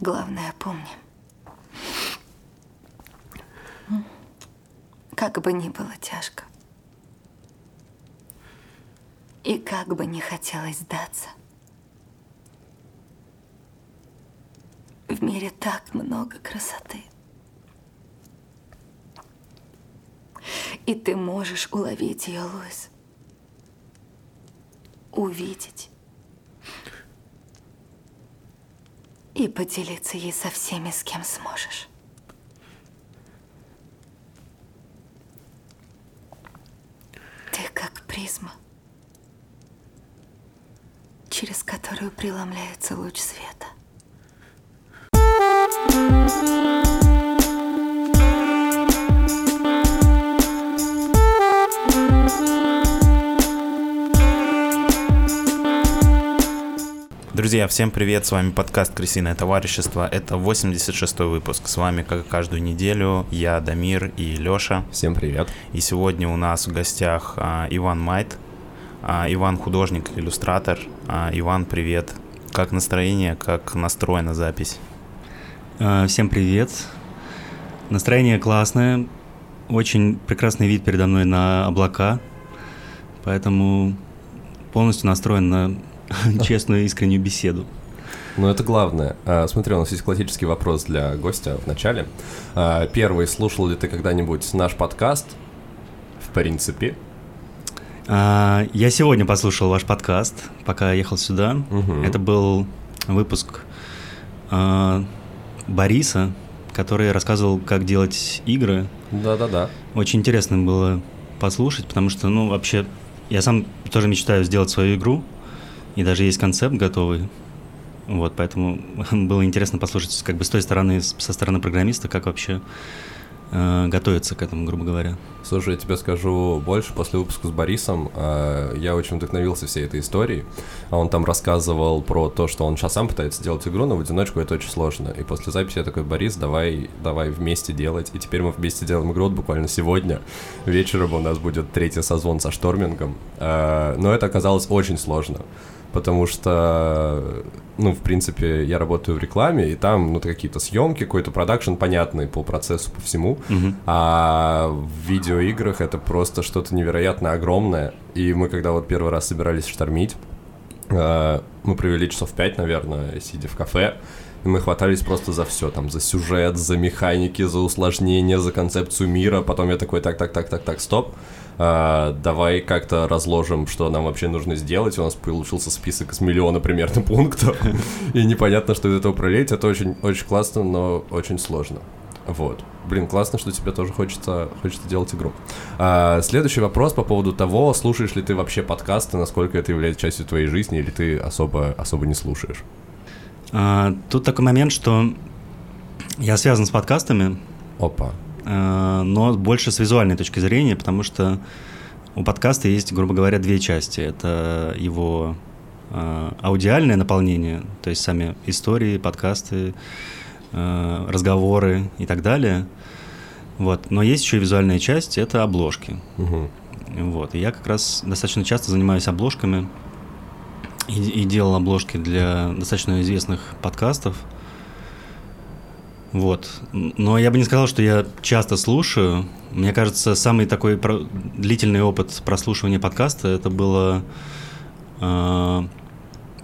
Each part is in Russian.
Главное, помни. Как бы ни было тяжко. И как бы не хотелось сдаться. В мире так много красоты. И ты можешь уловить ее, Луис. Увидеть. И поделиться ей со всеми, с кем сможешь. Ты как призма, через которую преломляется луч света. Друзья, всем привет, с вами подкаст «Крысиное товарищество», это 86 выпуск, с вами, как и каждую неделю, я, Дамир и Лёша. Всем привет. И сегодня у нас в гостях а, Иван Майт, а, Иван художник, иллюстратор. А, Иван, привет. Как настроение, как настроена запись? А, всем привет. Настроение классное, очень прекрасный вид передо мной на облака, поэтому полностью настроен на честную искреннюю беседу. Ну, это главное. А, смотри, у нас есть классический вопрос для гостя в начале. А, первый, слушал ли ты когда-нибудь наш подкаст? В принципе. А, я сегодня послушал ваш подкаст, пока ехал сюда. Угу. Это был выпуск Бориса, который рассказывал, как делать игры. Да-да-да. Очень интересно было послушать, потому что, ну, вообще, я сам тоже мечтаю сделать свою игру, и даже есть концепт готовый. Вот, поэтому было интересно послушать как бы с той стороны, со стороны программиста, как вообще э, готовиться к этому, грубо говоря. Слушай, я тебе скажу больше. После выпуска с Борисом э, я очень вдохновился всей этой историей. А он там рассказывал про то, что он сейчас сам пытается делать игру, но в одиночку это очень сложно. И после записи я такой, Борис, давай, давай вместе делать. И теперь мы вместе делаем игру вот буквально сегодня. Вечером у нас будет третий созвон со штормингом. Э, но это оказалось очень сложно потому что, ну, в принципе, я работаю в рекламе, и там, ну, какие-то съемки, какой-то продакшн понятный по процессу, по всему, Мгм. а в видеоиграх это просто что-то невероятно огромное, и мы, когда вот первый раз собирались штормить, э, мы провели часов пять, наверное, сидя в кафе, и мы хватались просто за все, там, за сюжет, за механики, за усложнения, за концепцию мира, потом я такой, так, так, так, так, так, стоп, а, давай как-то разложим, что нам вообще нужно сделать. У нас получился список из миллиона примерно пунктов, и непонятно, что из этого пролить. Это очень, очень классно, но очень сложно. Вот. Блин, классно, что тебе тоже хочется, хочется делать игру. А, следующий вопрос по поводу того, слушаешь ли ты вообще подкасты, насколько это является частью твоей жизни, или ты особо, особо не слушаешь? А, тут такой момент, что я связан с подкастами, Опа. Э, но больше с визуальной точки зрения, потому что у подкаста есть, грубо говоря, две части. Это его э, аудиальное наполнение, то есть сами истории, подкасты, э, разговоры и так далее. Вот. Но есть еще и визуальная часть, это обложки. Мгм. Вот. И я как раз достаточно часто занимаюсь обложками и, и делал обложки для достаточно известных подкастов. Вот. Но я бы не сказал, что я часто слушаю. Мне кажется, самый такой про- длительный опыт прослушивания подкаста это было э,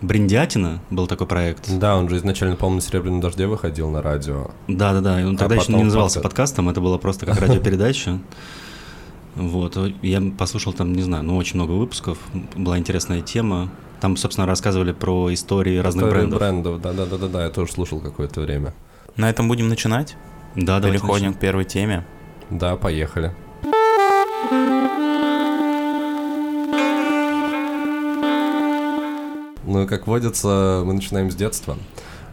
Бриндятина, был такой проект. Да, он же изначально, по-моему, на «Серебряном дожде» выходил на радио. Да, да, да. Он А тогда еще не назывался подка- подкастом, это было просто как радиопередача. Вот. Я послушал там, не знаю, ну, очень много выпусков. Была интересная тема. Там, собственно, рассказывали про истории разных брендов. брендов, да-да-да-да, я тоже слушал какое-то время. На этом будем начинать? Да, давайте Переходим начнем. к первой теме. Да, поехали. Ну, как водится, мы начинаем с детства.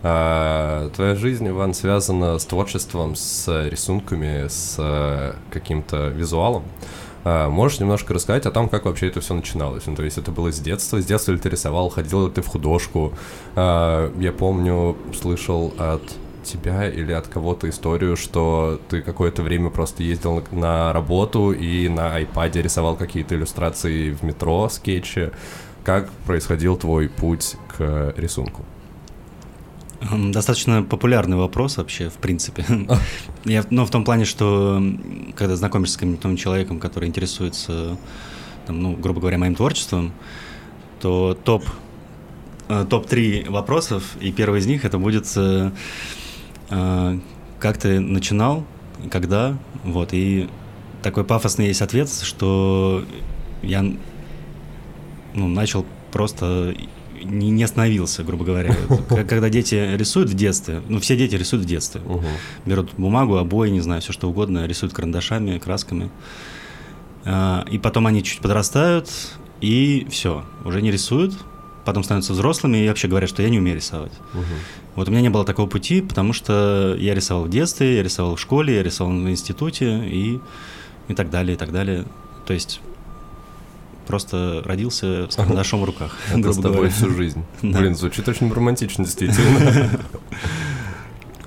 А, твоя жизнь, Иван, связана с творчеством, с рисунками, с э, каким-то визуалом. А, можешь немножко рассказать о том, как вообще это все начиналось? Ну, то есть это было с детства? С детства ли ты рисовал? Ходил ли ты в художку? А, я помню, слышал от тебя или от кого-то историю, что ты какое-то время просто ездил на, работу и на айпаде рисовал какие-то иллюстрации в метро, скетчи. Как происходил твой путь к рисунку? М, Достаточно популярный вопрос вообще, в принципе. Я, ну, в том плане, что когда знакомишься с каким-то человеком, который интересуется, там, ну, грубо говоря, моим творчеством, то топ э, топ-3 вопросов, и первый из них это будет э, как ты начинал, когда, вот, и такой пафосный есть ответ, что я ну, начал просто не, не остановился, грубо говоря. Когда дети рисуют в детстве, ну, все дети рисуют в детстве. Мгм. Берут бумагу, обои, не знаю, все что угодно, рисуют карандашами, красками. А, И потом они чуть подрастают, и все, уже не рисуют, потом становятся взрослыми и вообще говорят, что я не умею рисовать. Мгм. Вот у меня не было такого пути, потому что я рисовал в детстве, я рисовал в школе, я рисовал в институте и, и так далее, и так далее. То есть просто родился с карандашом в руках, Это с тобой говоря. всю жизнь. Да. Блин, звучит очень романтично, действительно.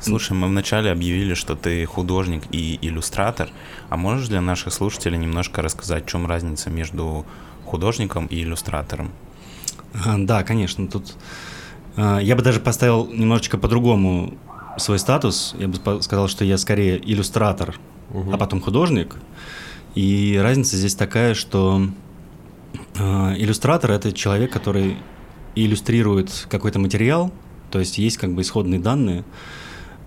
Слушай, мы вначале объявили, что ты художник и иллюстратор. А можешь для наших слушателей немножко рассказать, в чем разница между художником и иллюстратором? А, Да, конечно, тут а, я бы даже поставил немножечко по-другому свой статус. Я бы сказал, что я скорее иллюстратор, Мгм. а потом художник. И разница здесь такая, что а, иллюстратор это человек, который иллюстрирует какой-то материал, то есть есть как бы исходные данные.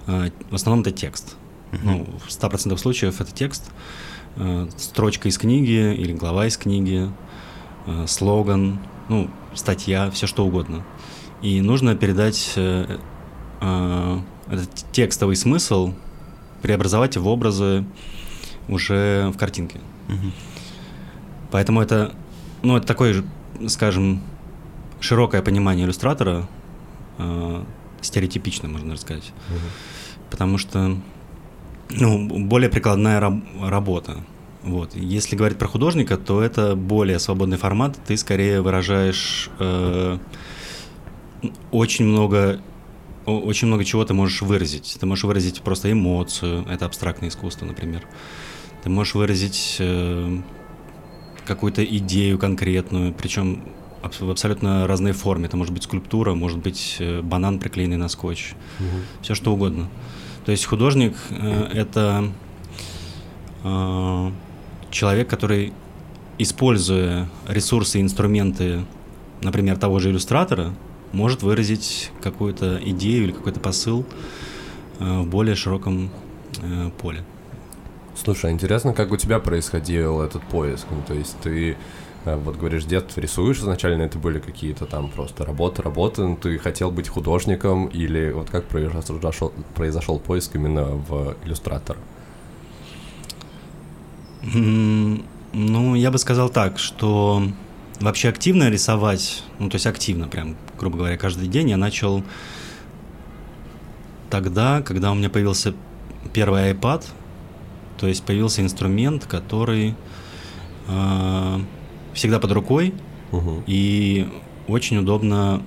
В основном это текст. Ну, в 100% случаев это текст, строчка из книги или глава из книги, слоган, ну, статья, все что угодно. И нужно передать э, э, этот текстовый смысл, преобразовать в образы уже в картинке. Мгм. Поэтому это, ну, это такое, же, скажем, широкое понимание иллюстратора, э, стереотипичное, можно сказать. Потому что, ну, более прикладная раб- работа. Вот. Если говорить про художника, то это более свободный формат. Ты скорее выражаешь э, очень много очень много чего ты можешь выразить. Ты можешь выразить просто эмоцию, это абстрактное искусство, например. Ты можешь выразить э, какую-то идею конкретную, причем в абсолютно разной форме. Это может быть скульптура, может быть э, банан, приклеенный на скотч, Мгм. все что угодно. То есть художник э, это э, человек, который, используя ресурсы и инструменты, например, того же иллюстратора, может выразить какую-то идею или какой-то посыл э, в более широком э, поле. Слушай, а интересно, как у тебя происходил этот поиск? Ну, то есть ты, э, вот говоришь, детстве рисуешь, изначально это были какие-то там просто работы, работы, ну, ты хотел быть художником, или вот как произошел, произошел поиск именно в иллюстратор? Ну, я бы сказал так, что вообще активно рисовать, ну, то есть активно, прям, грубо говоря, каждый день я начал тогда, когда у меня появился первый iPad, то есть появился инструмент, который э, всегда под рукой Мгм. и очень удобно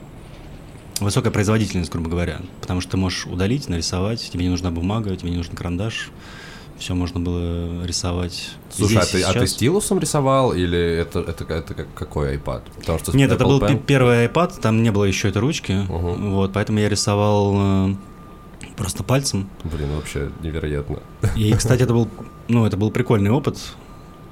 высокая производительность, грубо говоря, потому что ты можешь удалить, нарисовать, тебе не нужна бумага, тебе не нужен карандаш, все можно было рисовать. Слушай, а здесь ты, и а ты сейчас. стилусом рисовал, или это, это, это как, какой iPad? Потому что Нет, это Apple был Pen- пе- первый iPad, там не было еще этой ручки, Мгм. вот, поэтому я рисовал э, просто пальцем. Блин, вообще невероятно. И, кстати, это был, ну, это был прикольный опыт,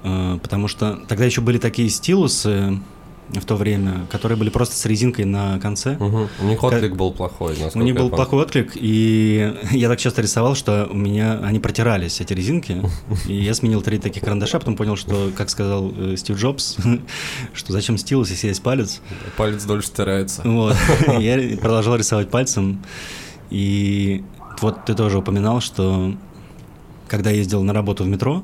э, потому что тогда еще были такие стилусы в то время, которые были просто с резинкой на конце. Мгм. У них отклик был плохой, У них был плохой отклик, и я так часто рисовал, что у меня они протирались, эти резинки. И я сменил три таких карандаша, потом понял, что, как сказал э, Стив Джобс, что зачем стилус, если есть палец. Палец дольше стирается. Вот. Я продолжал рисовать пальцем. И вот ты тоже упоминал, что когда я ездил на работу в метро,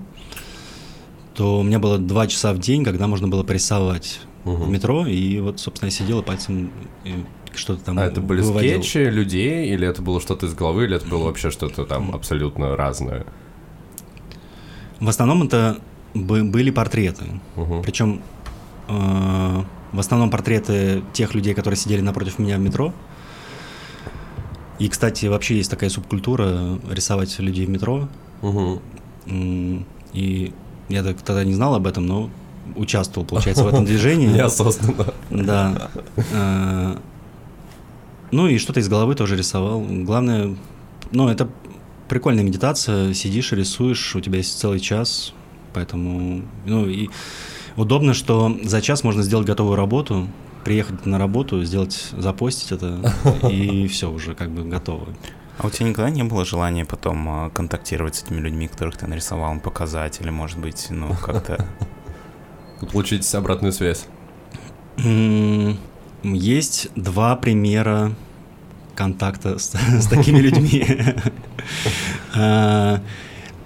то у меня было два часа в день, когда можно было порисовать в Мгм. метро. И вот, собственно, я сидел и пальцем и что-то там А это были выводил. скетчи людей, или это было что-то из головы, или это было вообще что-то там абсолютно разное? В основном это бы- были портреты. Мгм. Причем э, в основном портреты тех людей, которые сидели напротив меня в метро. И, кстати, вообще есть такая субкультура рисовать людей в метро. М, И я так тогда не знал об этом, но участвовал, получается, в этом движении. Неосознанно. Да. Э, Ну и что-то из головы тоже рисовал. Главное, ну это прикольная медитация, сидишь и рисуешь, у тебя есть целый час, поэтому, ну и удобно, что за час можно сделать готовую работу, приехать на работу, сделать, запостить это, и все уже как бы готово. А у тебя никогда не было желания потом а, контактировать с этими людьми, которых ты нарисовал, показать, или, может быть, ну, как-то... Получить обратную связь. Есть два примера контакта с, с такими людьми. А,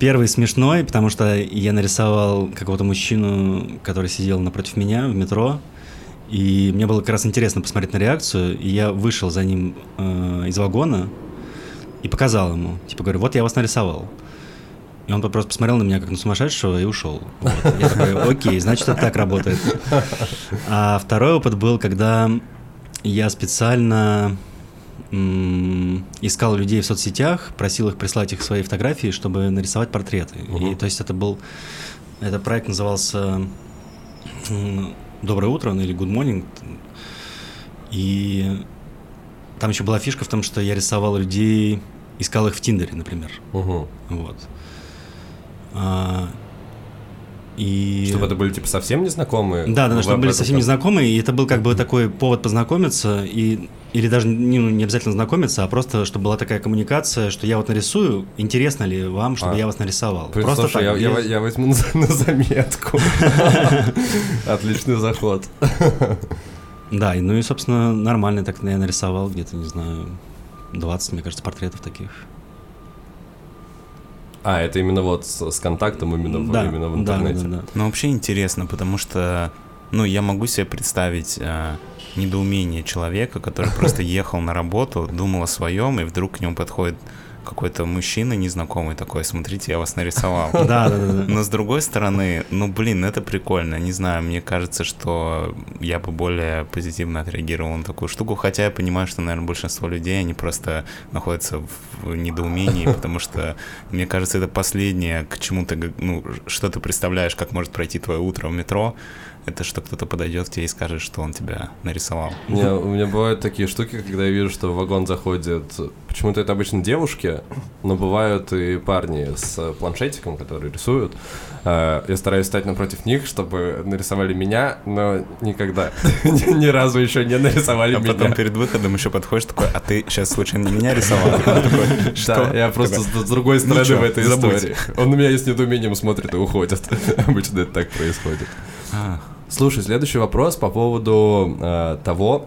первый смешной, потому что я нарисовал какого-то мужчину, который сидел напротив меня в метро, и мне было как раз интересно посмотреть на реакцию, и я вышел за ним э, из вагона и показал ему. Типа говорю, вот я вас нарисовал. И он просто посмотрел на меня как на сумасшедшего и ушел. Вот. Я такой, окей, значит, это так работает. А второй опыт был, когда я специально искал людей в соцсетях, просил их прислать их свои фотографии, чтобы нарисовать портреты. Угу. И то есть это был, этот проект назывался «Доброе утро» или «Good morning». И там еще была фишка в том, что я рисовал людей, искал их в Тиндере, например. Угу. Вот. А, и... Чтобы это были типа совсем незнакомые? Да, да, чтобы были совсем незнакомые, и это был как бы такой повод познакомиться, и, или даже не, ну, не обязательно знакомиться, а просто, чтобы была такая коммуникация, что я вот нарисую, интересно ли вам, чтобы а. я вас нарисовал. При, просто слушай, так. Я, я, я возьму на, на заметку. Отличный заход. Да, ну и, собственно, нормально так я нарисовал где-то, не знаю, 20, мне кажется, портретов таких. А, это именно вот с, с контактом именно, да, в, именно в интернете. Да, да, да. Ну, вообще интересно, потому что, ну, я могу себе представить э, недоумение человека, который просто ехал на работу, думал о своем, и вдруг к нему подходит какой-то мужчина незнакомый такой, смотрите, я вас нарисовал. Да, да, да. Но с другой стороны, ну, блин, это прикольно. Не знаю, мне кажется, что я бы более позитивно отреагировал на такую штуку, хотя я понимаю, что, наверное, большинство людей, они просто находятся в недоумении, потому что, мне кажется, это последнее, к чему ты, ну, что ты представляешь, как может пройти твое утро в метро, это что кто-то подойдет к тебе и скажет, что он тебя нарисовал. У меня, у меня бывают такие штуки, когда я вижу, что в вагон заходят... Почему-то это обычно девушки, но бывают и парни с планшетиком, которые рисуют. А, я стараюсь стать напротив них, чтобы нарисовали меня, но никогда, ни разу еще не нарисовали меня. А потом перед выходом еще подходишь такой, а ты сейчас случайно не меня рисовал? Да, я просто с другой стороны в этой истории. Он на меня с недоумением смотрит и уходит. Обычно это так происходит. Слушай, следующий вопрос по поводу э, того,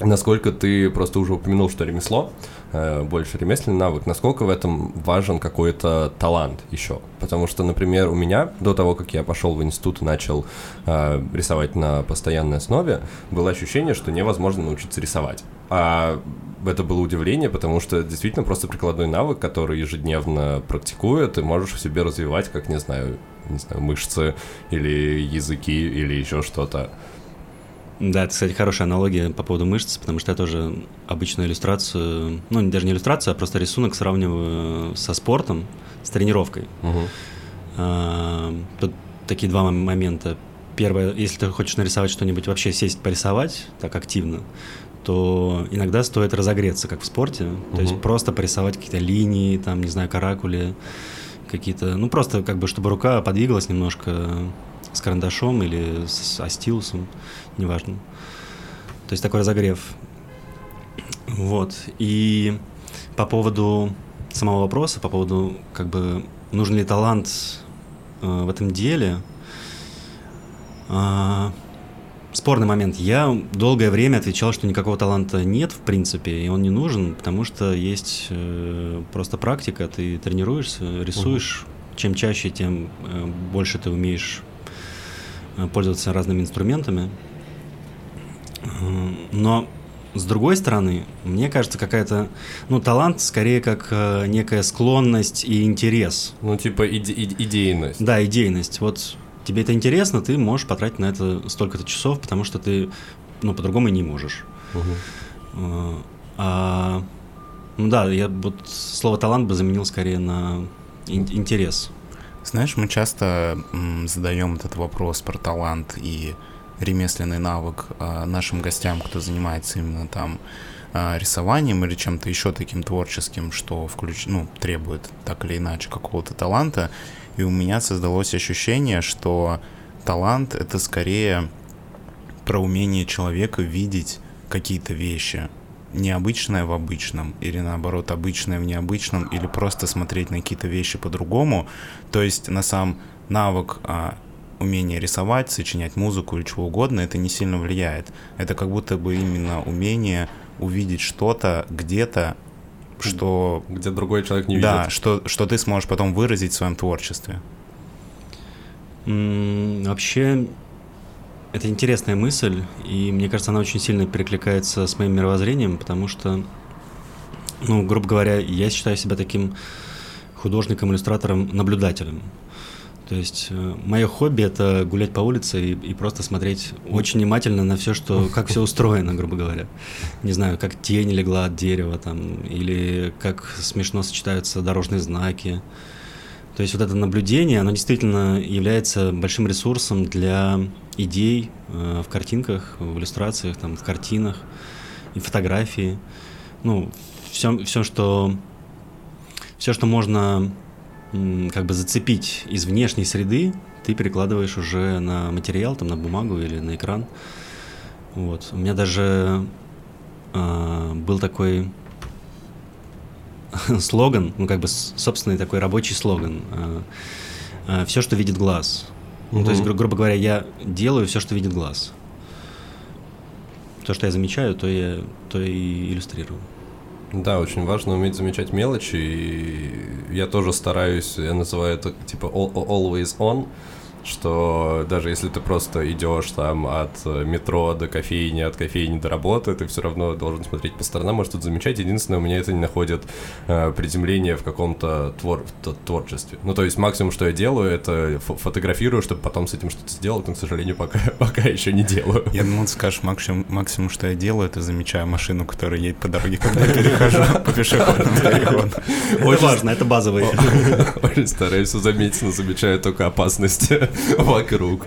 насколько ты просто уже упомянул, что ремесло, э, больше ремесленный навык, насколько в этом важен какой-то талант еще. Потому что, например, у меня до того, как я пошел в институт и начал э, рисовать на постоянной основе, было ощущение, что невозможно научиться рисовать. А это было удивление, потому что действительно просто прикладной навык, который ежедневно практикует, ты можешь в себе развивать, как, не знаю, не знаю, мышцы или языки или еще что-то. Да, это, кстати, хорошая аналогия по поводу мышц, потому что я тоже обычную иллюстрацию, ну, даже не иллюстрацию, а просто рисунок сравниваю со спортом, с тренировкой. Угу. А, тут такие два момента. Первое, если ты хочешь нарисовать что-нибудь, вообще сесть порисовать так активно, то иногда стоит разогреться, как в спорте. То есть просто порисовать какие-то линии, там, не знаю, каракули, какие-то, ну просто как бы, чтобы рука подвигалась немножко с карандашом или с, со стилусом, неважно. То есть такой разогрев. Вот. И по поводу самого вопроса, по поводу, как бы, нужен ли талант э, в этом деле, э, спорный момент. Я долгое время отвечал, что никакого таланта нет, в принципе, и он не нужен, потому что есть э, просто практика, ты тренируешься, рисуешь. Угу. Чем чаще, тем э, больше ты умеешь э, пользоваться разными инструментами. Э, но с другой стороны, мне кажется, какая-то, ну, талант скорее как э, некая склонность и интерес. Ну, типа иде- идейность. Да, идейность. Вот тебе это интересно, ты можешь потратить на это столько-то часов, потому что ты, ну, по-другому и не можешь. Угу. А, ну да, я вот слово талант бы заменил скорее на интерес. Знаешь, мы часто задаем этот вопрос про талант и ремесленный навык а, нашим гостям, кто занимается именно там а, рисованием или чем-то еще таким творческим, что включ... ну, требует так или иначе какого-то таланта. И у меня создалось ощущение, что талант — это скорее про умение человека видеть какие-то вещи, необычное в обычном, или наоборот обычное в необычном, или просто смотреть на какие-то вещи по-другому. То есть на сам навык а, умение рисовать, сочинять музыку или чего угодно, это не сильно влияет. Это как будто бы именно умение увидеть что-то где-то, что... Где другой человек не видит. Да, что, что ты сможешь потом выразить в своем творчестве. Вообще, это интересная мысль, и мне кажется, она очень сильно перекликается с моим мировоззрением, потому что, ну, грубо говоря, я считаю себя таким художником, иллюстратором, наблюдателем. То есть э, мое хобби это гулять по улице и, и просто смотреть очень внимательно на все, что как все устроено, грубо говоря. Не знаю, как тень легла от дерева там, или как смешно сочетаются дорожные знаки. То есть вот это наблюдение, оно действительно является большим ресурсом для идей э, в картинках, в иллюстрациях, там, в картинах и фотографии. Ну, все, все, что все, что можно как бы зацепить из внешней среды, ты перекладываешь уже на материал, там, на бумагу или на экран. Вот. У меня даже э, был такой слоган, ну, как бы собственный такой рабочий слоган. Э, э, все, что видит глаз. Угу. Ну, то есть, гру- грубо говоря, я делаю все, что видит глаз. То, что я замечаю, то я, то и иллюстрирую. Да, очень важно уметь замечать мелочи, и я тоже стараюсь, я называю это типа always on, что даже если ты просто идешь там от э, метро до кофейни, от кофейни до работы, ты все равно должен смотреть по сторонам, может что-то замечать. Единственное, у меня это не находит э, приземление в каком-то твор творчестве. Ну, то есть максимум, что я делаю, это фотографирую, чтобы потом с этим что-то сделать, но, к сожалению, пока, пока еще не делаю. Я думал, ты скажешь, максимум, максимум, что я делаю, это замечаю машину, которая едет по дороге, когда я перехожу по пешеходному переходу. Очень важно, это базовый. Очень стараюсь заметить, но замечаю только опасности. вокруг.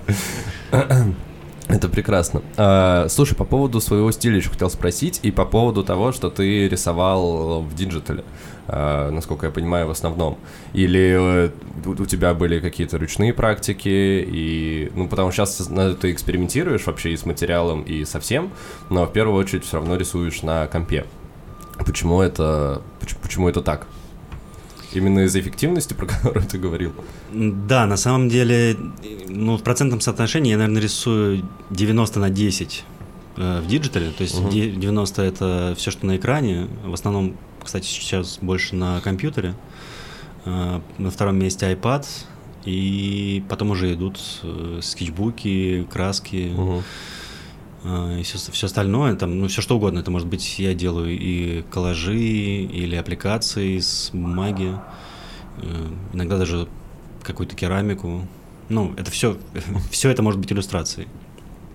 Это прекрасно. А, слушай, по поводу своего стиля еще хотел спросить, и по поводу того, что ты рисовал в digital е, а, насколько я понимаю, в основном. Или э, у тебя были какие-то ручные практики, и, ну, потому что сейчас ты экспериментируешь вообще и с материалом, и со всем, но в первую очередь все равно рисуешь на компе. Почему это, почему, почему это так? Именно из-за эффективности, про которую ты говорил? Да, на самом деле, ну, в процентном соотношении я, наверное, рисую 90 на 10 э, в digital е. То есть угу. 90 это все, что на экране. В основном, кстати, сейчас больше на компьютере. Э, на втором месте iPad. И потом уже идут э, скетчбуки, краски. Угу и все, все остальное, там, ну, все что угодно. Это может быть, я делаю и коллажи, или аппликации с бумаги, э, иногда даже какую-то керамику. Ну, это все, все это может быть иллюстрацией.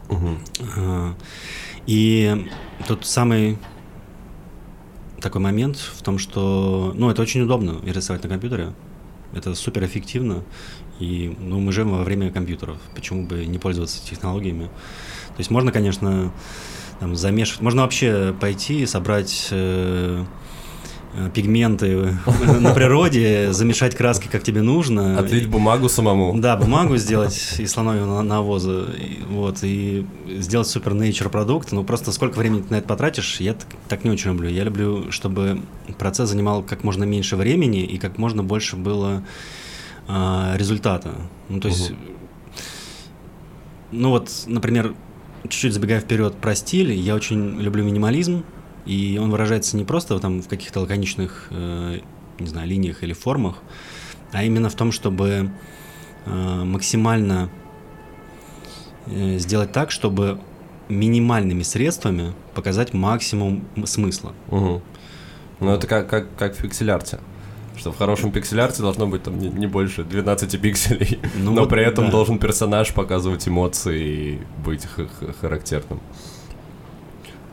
Угу. И тут самый такой момент в том, что, ну, это очень удобно рисовать на компьютере. Это супер эффективно. И ну, мы живем во время компьютеров. Почему бы не пользоваться технологиями? То есть можно, конечно, там, замешивать. Можно вообще пойти и собрать э, э пигменты на природе, замешать краски, как тебе нужно. Отлить бумагу самому. Да, бумагу сделать из слоновьего навоза, вот, и сделать супер nature продукт. Ну, просто сколько времени ты на это потратишь, я так, так не очень люблю. Я люблю, чтобы процесс занимал как можно меньше времени и как можно больше было э, результата. Ну, то есть, угу. ну вот, например, чуть-чуть забегая вперед про стиль, я очень люблю минимализм, и он выражается не просто там в каких-то лаконичных, э, не знаю, линиях или формах, а именно в том, чтобы э, максимально э, сделать так, чтобы минимальными средствами показать максимум смысла. Угу. Ну, это как, как, как в пиксель-арте что в хорошем пиксель-арте должно быть там не, не больше 12 пикселей, ну, но вот, при этом да. должен персонаж показывать эмоции и быть характерным.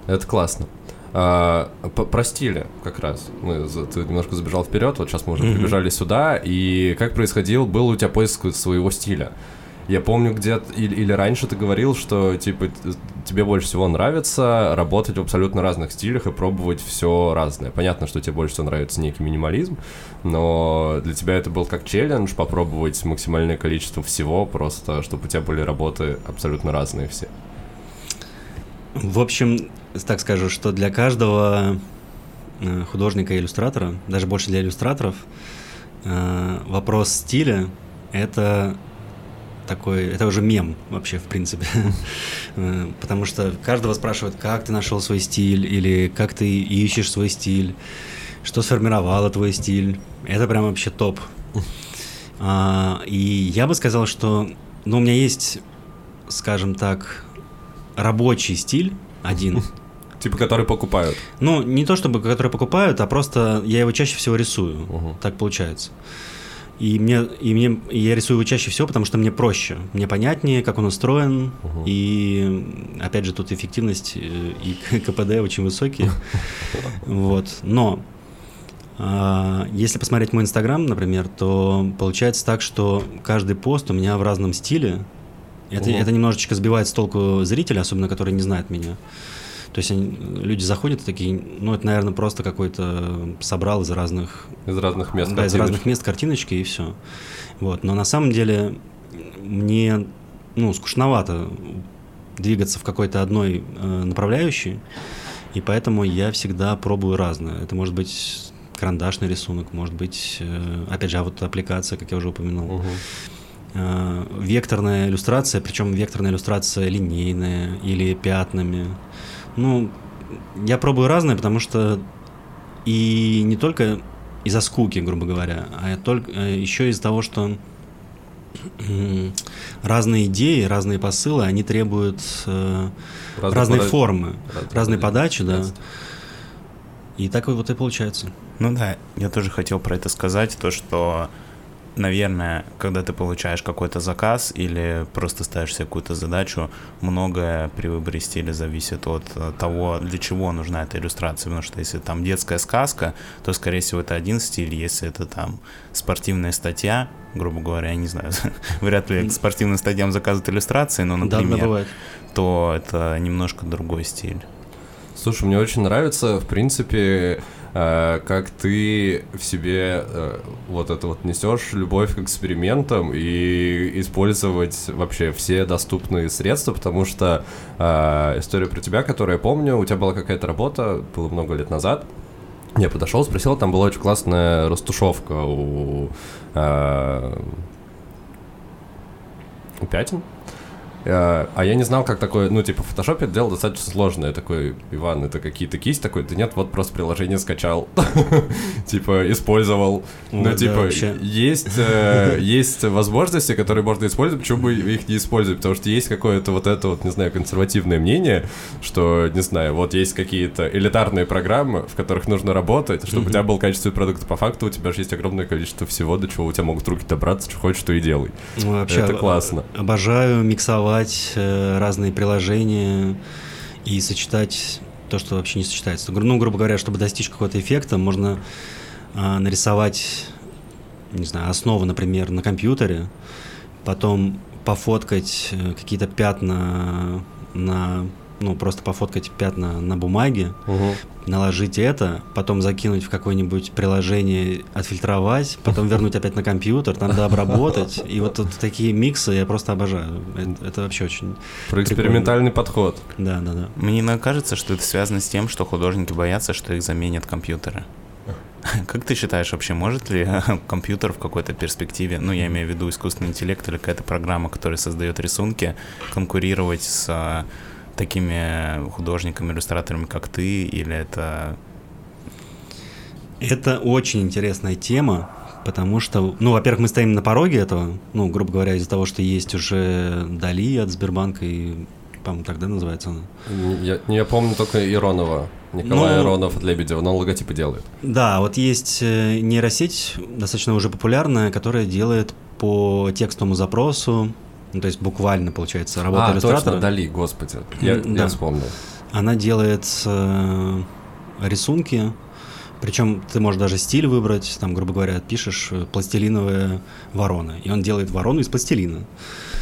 Это классно. А, про стили как раз. Мы, ты немножко забежал вперед, вот сейчас мы уже mm-hmm. прибежали сюда. И как происходил, был у тебя поиск своего стиля? Я помню, где или, или раньше ты говорил, что типа тебе больше всего нравится работать в абсолютно разных стилях и пробовать все разное. Понятно, что тебе больше всего нравится некий минимализм, но для тебя это был как челлендж попробовать максимальное количество всего, просто чтобы у тебя были работы абсолютно разные все. В общем, так скажу, что для каждого э, художника и иллюстратора, даже больше для иллюстраторов, э, вопрос стиля — это такой, это уже мем вообще, в принципе. Э, потому что каждого спрашивают, как ты нашел свой стиль, или как ты ищешь свой стиль, что сформировало твой стиль. Это прям вообще топ. А, и я бы сказал, что ну, у меня есть, скажем так, рабочий стиль один. Типа, который покупают. Ну, не то чтобы который покупают, а просто я его чаще всего рисую. Угу. Так получается. И мне, и мне и я рисую его чаще всего, потому что мне проще, мне понятнее, как он устроен, угу. и опять же тут эффективность э, и КПД очень высокие, вот. Но а, если посмотреть мой инстаграм, например, то получается так, что каждый пост у меня в разном стиле. Это, это немножечко сбивает с толку зрителя, особенно который не знает меня. То есть они, люди заходят и такие, ну это, наверное, просто какой-то собрал из разных... Из разных мест Да, из разных мест картиночки и все. Вот. Но на самом деле мне, ну, скучновато двигаться в какой-то одной э, направляющей, и поэтому я всегда пробую разное. Это может быть карандашный рисунок, может быть, э, опять же, а вот аппликация, как я уже упомянул. Угу. Э, векторная иллюстрация, причем векторная иллюстрация линейная или пятнами. Ну, я пробую разное, потому что и не только из-за скуки, грубо говоря, а только а еще из-за того, что разные идеи, разные посылы, они требуют э, разные, разные пода... формы, разные, разные подачи, да. И так вот и получается. Ну да, я тоже хотел про это сказать, то, что наверное, когда ты получаешь какой-то заказ или просто ставишь себе какую-то задачу, многое при выборе стиля зависит от э, того, для чего нужна эта иллюстрация. Потому что если там детская сказка, то, скорее всего, это один стиль. Если это там спортивная статья, грубо говоря, я не знаю, вряд ли к спортивным статьям заказывают иллюстрации, но, например, да, то это немножко другой стиль. Слушай, мне очень нравится, в принципе, как ты в себе э, вот это вот несешь любовь к экспериментам и использовать вообще все доступные средства, потому что э, история про тебя, которую я помню, у тебя была какая-то работа, было много лет назад, я подошел, спросил, там была очень классная растушевка у, э, у пятен. Э, а я не знал, как такое, ну, типа, в фотошопе это дело достаточно сложное. Такой, Иван, это какие-то кисти такой? Да нет, вот просто приложение скачал, типа, использовал. Ну, типа, есть, э, есть возможности, которые можно использовать, почему бы их не использовать? Потому что есть какое-то вот это вот, не знаю, консервативное мнение, что, не знаю, вот есть какие-то элитарные программы, в которых нужно работать, чтобы у тебя был качественный продукт. По факту у тебя же есть огромное количество всего, до чего у тебя могут руки добраться, что хочешь, что и делай. Ну, это классно. Обожаю миксовать создавать э, разные приложения и сочетать то, что вообще не сочетается. Ну, грубо говоря, чтобы достичь какого-то эффекта, можно э, нарисовать, не знаю, основу, например, на компьютере, потом пофоткать э, какие-то пятна на ну, просто пофоткать пятна на бумаге, угу. наложить это, потом закинуть в какое-нибудь приложение, отфильтровать, потом вернуть опять на компьютер, там дообработать. И вот тут такие миксы я просто обожаю. Это, это вообще очень Про экспериментальный подход. Да, да, да. Мне кажется, что это связано с тем, что художники боятся, что их заменят компьютеры. Как ты считаешь, вообще может ли компьютер в какой-то перспективе, ну, я имею в виду искусственный интеллект или какая-то программа, которая создает рисунки, конкурировать с такими художниками, иллюстраторами, как ты, или это... Это очень интересная тема, потому что, ну, во-первых, мы стоим на пороге этого, ну, грубо говоря, из-за того, что есть уже Дали от Сбербанка и, по-моему, тогда называется она. Я, я помню только Иронова. Николай ну, Иронов от Лебедева, но он логотипы делает. Да, вот есть э, нейросеть, достаточно уже популярная, которая делает по текстовому запросу ну, то есть буквально, получается, работа а, иллюстратора. точно, Дали, господи, я, да. я вспомнил. Она делает э, рисунки Причем ты можешь даже стиль выбрать, там, грубо говоря, пишешь э, пластилиновая ворона, и он делает ворону из пластилина.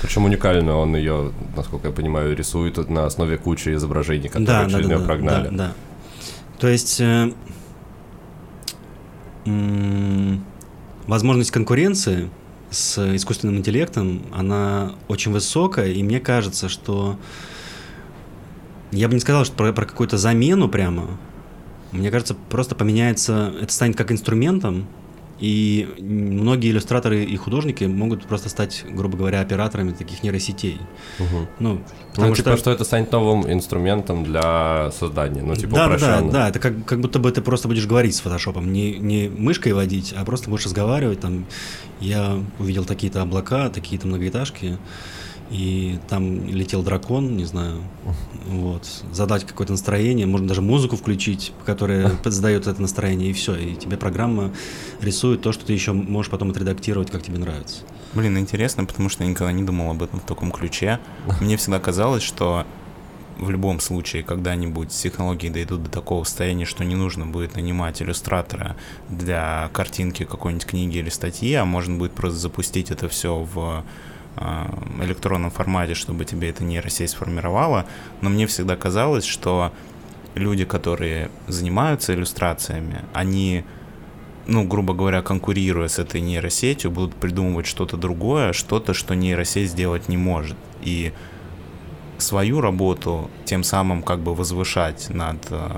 Причем уникально, он ее, насколько я понимаю, рисует на основе кучи изображений, которые да, через да, нее да, прогнали. Да, да. То есть э, возможность конкуренции с искусственным интеллектом, она очень высокая, и мне кажется, что я бы не сказал, что про, про какую-то замену прямо. Мне кажется, просто поменяется, это станет как инструментом, и многие иллюстраторы и художники могут просто стать, грубо говоря, операторами таких нейросетей. Угу. Ну, ну, типа, что... что это станет новым инструментом для создания, ну, типа, да, да, да, это как, как будто бы ты просто будешь говорить с фотошопом, не, не мышкой водить, а просто будешь разговаривать, там, я увидел такие-то облака, такие-то многоэтажки, и там летел дракон, не знаю, вот, задать какое-то настроение, можно даже музыку включить, которая задает это настроение, и все, и тебе программа рисует то, что ты еще можешь потом отредактировать, как тебе нравится. Блин, интересно, потому что я никогда не думал об этом в таком ключе. Мне всегда казалось, что в любом случае когда-нибудь технологии дойдут до такого состояния, что не нужно будет нанимать иллюстратора для картинки какой-нибудь книги или статьи, а можно будет просто запустить это все в электронном формате, чтобы тебе это нейросеть сформировала, но мне всегда казалось, что люди, которые занимаются иллюстрациями, они, ну, грубо говоря, конкурируя с этой нейросетью, будут придумывать что-то другое, что-то, что нейросеть сделать не может. И свою работу тем самым как бы возвышать над э,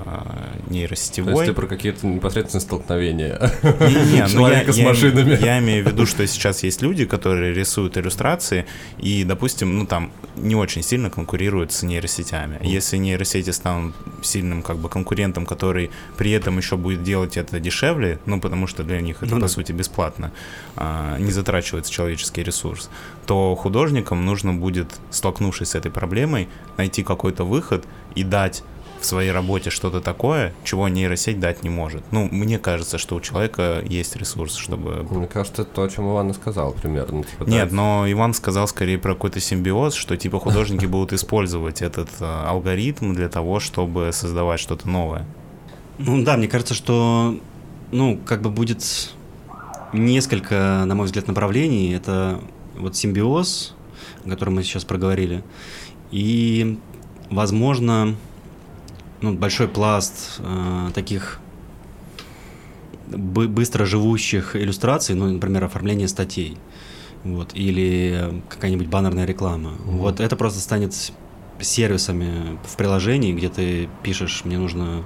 нейросетевой. То есть ты про какие-то непосредственные столкновения не, не, ну человека я, с машинами. Я, я имею в виду, что сейчас есть люди, которые рисуют иллюстрации и, допустим, ну там не очень сильно конкурируют с нейросетями. Если нейросети станут сильным как бы конкурентом, который при этом еще будет делать это дешевле, ну потому что для них это ну, по да. сути бесплатно, а, не затрачивается человеческий ресурс, то художникам нужно будет, столкнувшись с этой проблемой, найти какой-то выход и дать в своей работе что-то такое, чего нейросеть дать не может. Ну, мне кажется, что у человека есть ресурс, чтобы... Мне кажется, это то, о чем Иван и сказал примерно. Типа, Нет, но Иван сказал скорее про какой-то симбиоз, что типа художники будут использовать этот э, алгоритм для того, чтобы создавать что-то новое. Ну да, мне кажется, что ну, как бы будет несколько, на мой взгляд, направлений. Это вот симбиоз, о котором мы сейчас проговорили, и, возможно, ну, большой пласт э, таких быстро живущих иллюстраций, ну, например, оформление статей, вот, или какая-нибудь баннерная реклама. Mm-hmm. Вот это просто станет сервисами в приложении, где ты пишешь, мне нужно,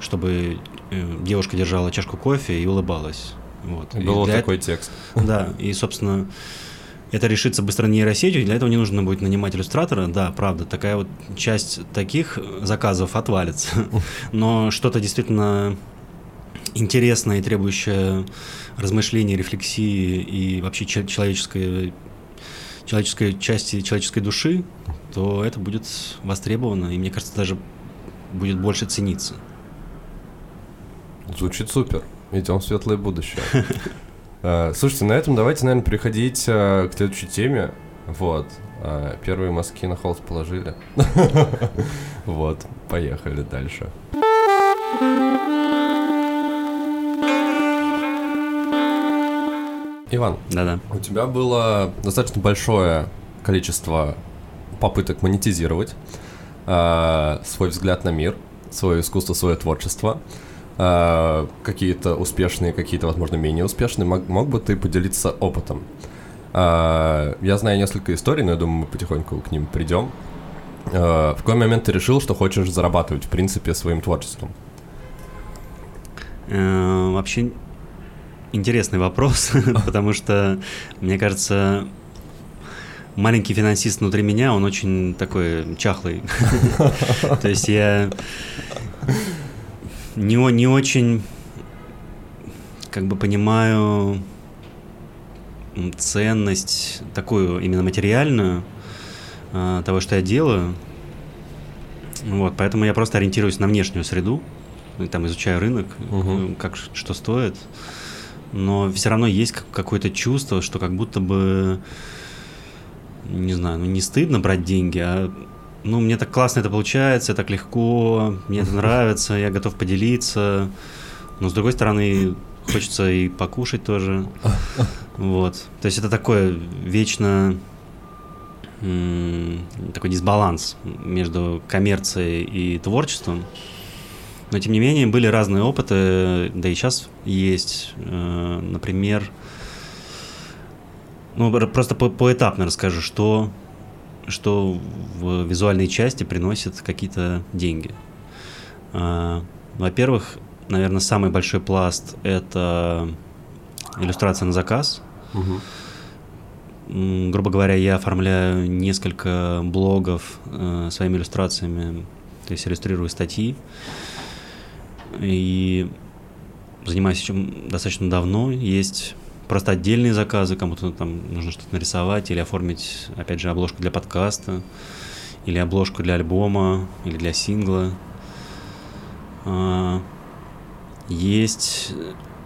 чтобы э, девушка держала чашку кофе и улыбалась. Вот. Был такой это... текст. Да, и, собственно, это решится быстро нейросетью, для этого не нужно будет нанимать иллюстратора. Да, правда, такая вот часть таких заказов отвалится. Но что-то действительно интересное и требующее размышления, рефлексии и вообще человеческой, человеческой части, человеческой души, то это будет востребовано, и мне кажется, даже будет больше цениться. Звучит супер. Идем в светлое будущее. Э, слушайте, на этом давайте, наверное, переходить э, к следующей теме. Вот. Э, первые мазки на холст положили. Вот, поехали дальше. Иван, да-да. у тебя было достаточно большое количество попыток монетизировать э, свой взгляд на мир, свое искусство, свое творчество. Э, какие-то успешные, какие-то, возможно, менее успешные. Мог, мог бы ты поделиться опытом? Э, я знаю несколько историй, но я думаю, мы потихоньку к ним придем. Э, в какой момент ты решил, что хочешь зарабатывать, в принципе, своим творчеством? Вообще интересный вопрос, потому что, мне кажется, маленький финансист внутри меня, он очень такой чахлый. То есть я не, не очень как бы понимаю ценность такую именно материальную э, того, что я делаю. Вот, поэтому я просто ориентируюсь на внешнюю среду, там изучаю рынок, угу. как что стоит. Но все равно есть какое-то чувство, что как будто бы, не знаю, ну не стыдно брать деньги, а ну, мне так классно это получается, так легко, мне это нравится, я готов поделиться. Но с другой стороны, хочется и покушать тоже. Вот. То есть это такое вечно такой дисбаланс между коммерцией и творчеством. Но тем не менее были разные опыты, да и сейчас есть, э, например, ну просто по поэтапно расскажу, что что в визуальной части приносит какие-то деньги. А, во-первых, наверное, самый большой пласт это иллюстрация на заказ. Угу. Грубо говоря, я оформляю несколько блогов э, своими иллюстрациями, то есть иллюстрирую статьи. И занимаюсь этим достаточно давно. Есть просто отдельные заказы, кому-то там нужно что-то нарисовать или оформить, опять же, обложку для подкаста, или обложку для альбома, или для сингла. А, есть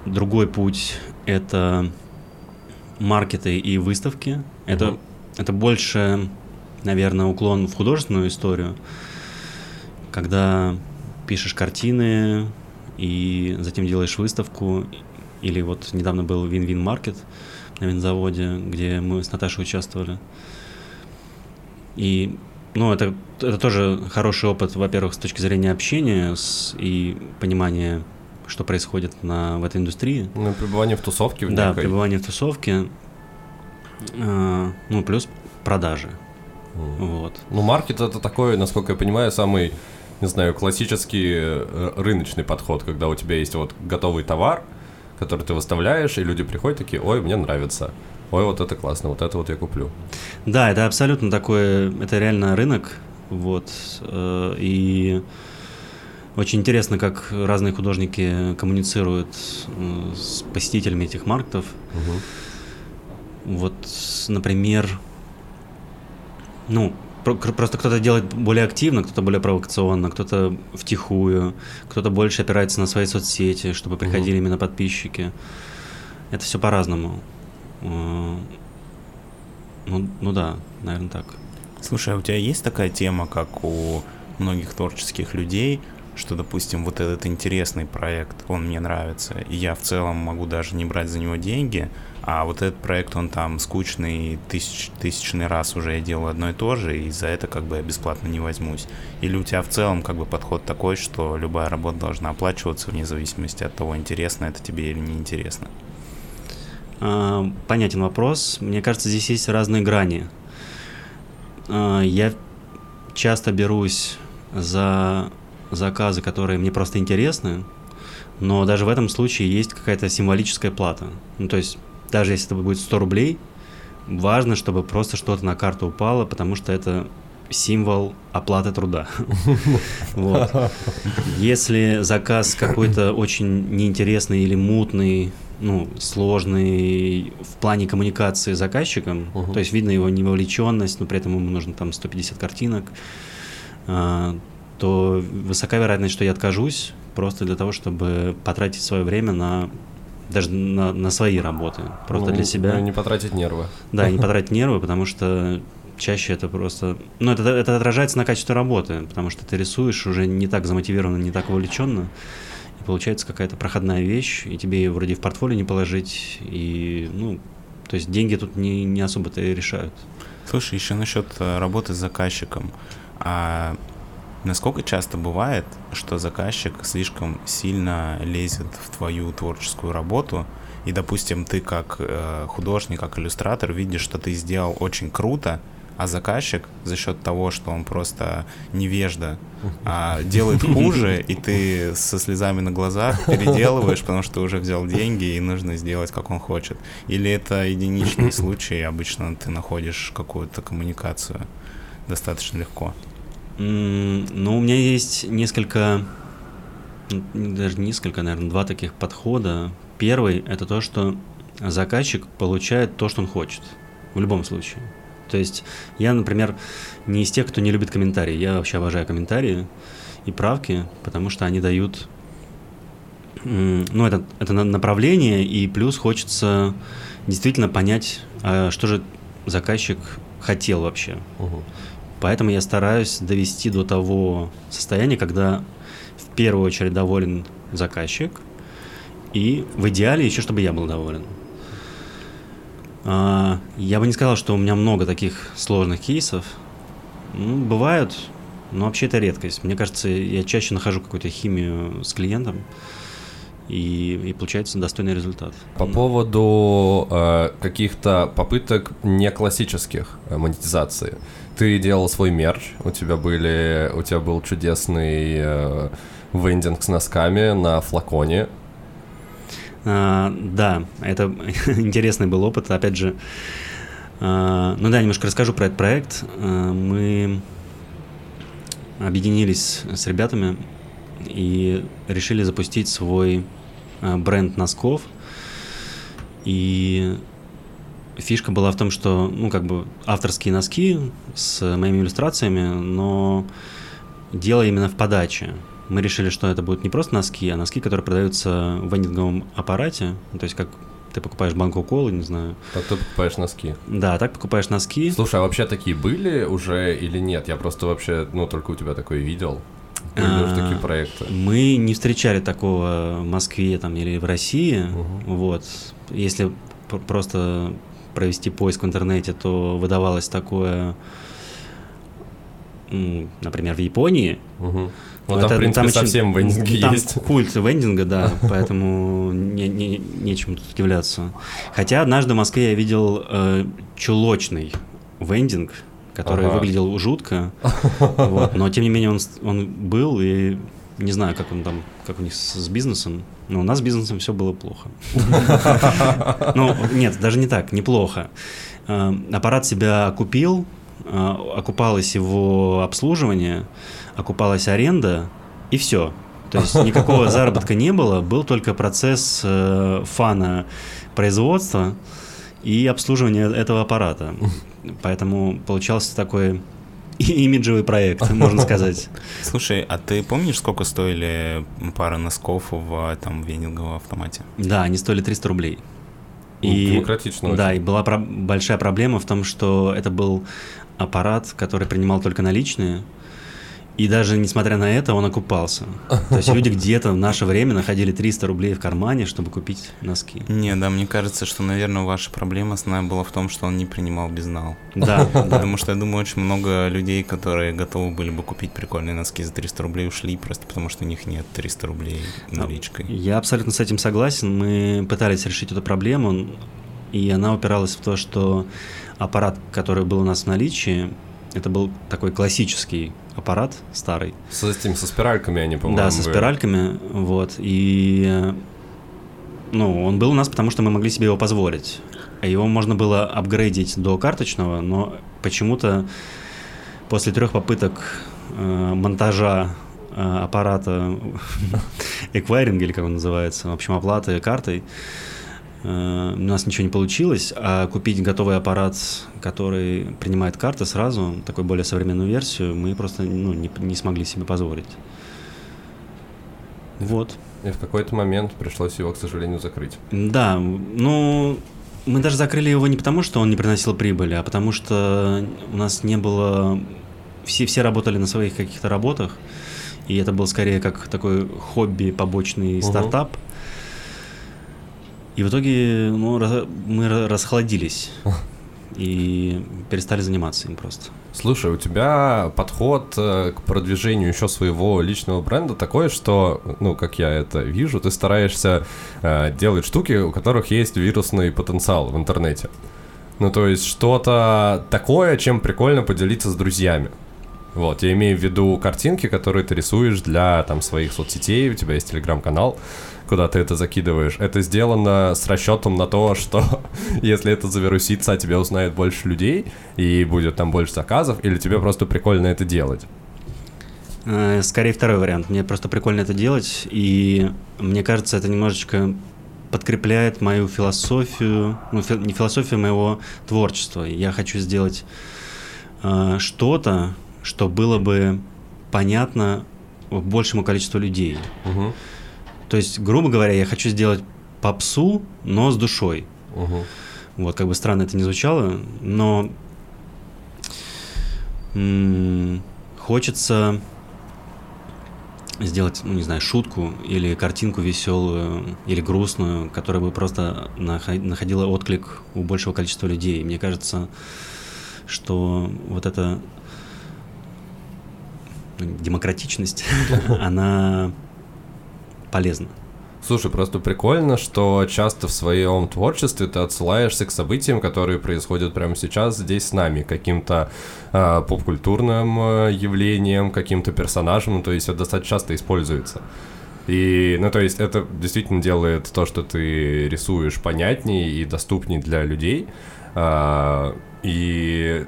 другой путь, это маркеты и выставки. Это, угу. это больше, наверное, уклон в художественную историю, когда пишешь картины и затем делаешь выставку. Или вот недавно был Вин-Вин Маркет на винзаводе, где мы с Наташей участвовали. И ну, это, это тоже хороший опыт, во-первых, с точки зрения общения с, и понимания что происходит на, в этой индустрии. Ну, пребывание в тусовке. В да, некой. пребывание в тусовке. Э, ну, плюс продажи. Mm. Вот. Ну, маркет это такой, насколько я понимаю, самый, не знаю, классический э, рыночный подход, когда у тебя есть вот готовый товар, который ты выставляешь, и люди приходят такие, ой, мне нравится. Ой, вот это классно, вот это вот я куплю. Да, это абсолютно такой, это реально рынок, вот, э, и очень интересно, как разные художники коммуницируют э, с посетителями этих маркетов. Угу. Вот, например, ну, просто кто-то делает более активно, кто-то более провокационно, кто-то втихую, кто-то больше опирается на свои соцсети, чтобы приходили угу. именно подписчики. Это все по-разному. Э, ну, ну да, наверное, так. Слушай, а у тебя есть такая тема, как у многих творческих людей, что, допустим, вот этот интересный проект, он мне нравится, и я в целом могу даже не брать за него деньги, а вот этот проект, он там скучный, тысяч, тысячный раз уже я делаю одно и то же, и за это как бы я бесплатно не возьмусь. Или у тебя в целом как бы подход такой, что любая работа должна оплачиваться вне зависимости от того, интересно это тебе или не интересно? А, понятен вопрос. Мне кажется, здесь есть разные грани. А, я часто берусь за заказы, которые мне просто интересны, но даже в этом случае есть какая-то символическая плата. Ну, то есть, даже если это будет 100 рублей, важно, чтобы просто что-то на карту упало, потому что это символ оплаты труда. Вот. Если заказ какой-то очень неинтересный или мутный, ну, сложный в плане коммуникации с заказчиком, uh-huh. то есть видно его невовлеченность, но при этом ему нужно там 150 картинок, а, то высока вероятность, что я откажусь просто для того, чтобы потратить свое время на даже на, на свои работы, просто ну, для себя. Ну, не потратить нервы. Да, не потратить нервы, потому что чаще это просто... Ну, это, это отражается на качестве работы, потому что ты рисуешь уже не так замотивированно, не так увлеченно, и получается какая-то проходная вещь, и тебе ее вроде в портфолио не положить, и, ну, то есть деньги тут не, не особо-то и решают. Слушай, еще насчет э, работы с заказчиком. А Насколько часто бывает, что заказчик слишком сильно лезет в твою творческую работу, и, допустим, ты как э, художник, как иллюстратор видишь, что ты сделал очень круто, а заказчик за счет того, что он просто невежда, а, делает хуже, и ты со слезами на глазах переделываешь, потому что уже взял деньги и нужно сделать, как он хочет. Или это единичный случай, обычно ты находишь какую-то коммуникацию достаточно легко. Ну, у меня есть несколько, даже несколько, наверное, два таких подхода. Первый – это то, что заказчик получает то, что он хочет, в любом случае. То есть я, например, не из тех, кто не любит комментарии. Я вообще обожаю комментарии и правки, потому что они дают ну, это, это направление, и плюс хочется действительно понять, а что же заказчик хотел вообще. Угу. Поэтому я стараюсь довести до того состояния, когда в первую очередь доволен заказчик, И в идеале еще, чтобы я был доволен. А, я бы не сказал, что у меня много таких сложных кейсов. Ну, бывают, но вообще это редкость. Мне кажется, я чаще нахожу какую-то химию с клиентом, и, и получается достойный результат. По поводу э, каких-то попыток не классических э, монетизации. Ты делал свой мерч, у тебя были, у тебя был чудесный э, вендинг с носками на флаконе. А, да, это интересный был опыт. Опять же, а, ну да, немножко расскажу про этот проект. А, мы объединились с ребятами и решили запустить свой а, бренд носков. И фишка была в том, что, ну, как бы авторские носки с моими иллюстрациями, но дело именно в подаче. Мы решили, что это будут не просто носки, а носки, которые продаются в вендинговом аппарате, то есть как ты покупаешь банку колы, не знаю. Так ты покупаешь носки. Да, так покупаешь носки. Слушай, а вообще такие были уже или нет? Я просто вообще, ну, только у тебя такое видел. Были уже такие А, проекты. Мы не встречали такого в Москве там, или в России. Мгм. Вот. Если просто провести поиск в интернете, то выдавалось такое, например, в Японии. Мгм. Ну, там, это- в принципе, очень- совсем вендинги там есть. культ вендинга, да, поэтому не, не- нечему тут удивляться. Хотя однажды в Москве я видел э, чулочный вендинг, который Ага. выглядел жутко, вот, но тем не менее он, он был, и не знаю, как он там, как у них с, с бизнесом, но у нас с бизнесом все было плохо. Ну, нет, даже не так, неплохо. Э, Аппарат себя окупил, э, окупалось его обслуживание, окупалась аренда, и все. То есть никакого заработка не было, был только процесс э, фана производства и обслуживания этого аппарата. Поэтому получался такой и- имиджевый проект, можно сказать. Слушай, а ты помнишь, сколько стоили пара носков в там вендинговом автомате? Да, они стоили 300 рублей. Ну, демократично Да, очень. и была про- большая проблема в том, что это был аппарат, который принимал только наличные, и даже несмотря на это он окупался. То есть люди где-то в наше время находили 300 рублей в кармане, чтобы купить носки. Не, да, мне кажется, что, наверное, ваша проблема основная была в том, что он не принимал безнал. Да, да. Потому что я думаю, очень много людей, которые готовы были бы купить прикольные носки за 300 рублей, ушли просто потому, что у них нет 300 рублей наличкой. Я абсолютно с этим согласен. Мы пытались решить эту проблему, и она упиралась в то, что аппарат, который был у нас в наличии, это был такой классический аппарат, старый. С этим, со спиральками они, по-моему, Да, со были. спиральками, вот, и, ну, он был у нас, потому что мы могли себе его позволить. Его можно было апгрейдить до карточного, но почему-то после трех попыток э, монтажа э, аппарата эквайринга, или как он называется, в общем, оплаты картой, у нас ничего не получилось, а купить готовый аппарат, который принимает карты сразу, такой более современную версию, мы просто ну, не, не смогли себе позволить. Вот. И в какой-то момент пришлось его, к сожалению, закрыть. Да, ну, мы даже закрыли его не потому, что он не приносил прибыли, а потому что у нас не было... Все, все работали на своих каких-то работах, и это был скорее как такой хобби, побочный Мгм. стартап. И в итоге ну, мы ра- расхладились и перестали заниматься им просто. Слушай, у тебя подход э, к продвижению еще своего личного бренда такой, что, ну, как я это вижу, ты стараешься э, делать штуки, у которых есть вирусный потенциал в интернете. Ну, то есть что-то такое, чем прикольно поделиться с друзьями. Вот, я имею в виду картинки, которые ты рисуешь для там своих соцсетей, у тебя есть телеграм-канал, куда ты это закидываешь. Это сделано с расчетом на то, что если это завирусится, о тебе узнает больше людей, и будет там больше заказов, или тебе просто прикольно это делать. Э, Скорее второй вариант. Мне просто прикольно это делать, и мне кажется, это немножечко подкрепляет мою философию, ну, фи- не философию моего творчества. Я хочу сделать э, что-то, что было бы понятно большему количеству людей. Мгм, То есть, грубо говоря, я хочу сделать попсу, но с душой. мгм. Вот, как бы странно это не звучало, но м, хочется сделать, ну, не знаю, шутку или картинку веселую или грустную, которая бы просто находила отклик у большего количества людей. Мне кажется, что вот эта демократичность, она полезна. Слушай, просто прикольно, что часто в своем творчестве ты отсылаешься к событиям, которые происходят прямо сейчас здесь с нами, каким-то э, попкультурным э, явлением, каким-то персонажем, ну, то есть это достаточно часто используется. И, ну, то есть это действительно делает то, что ты рисуешь, понятнее и доступнее для людей. А, и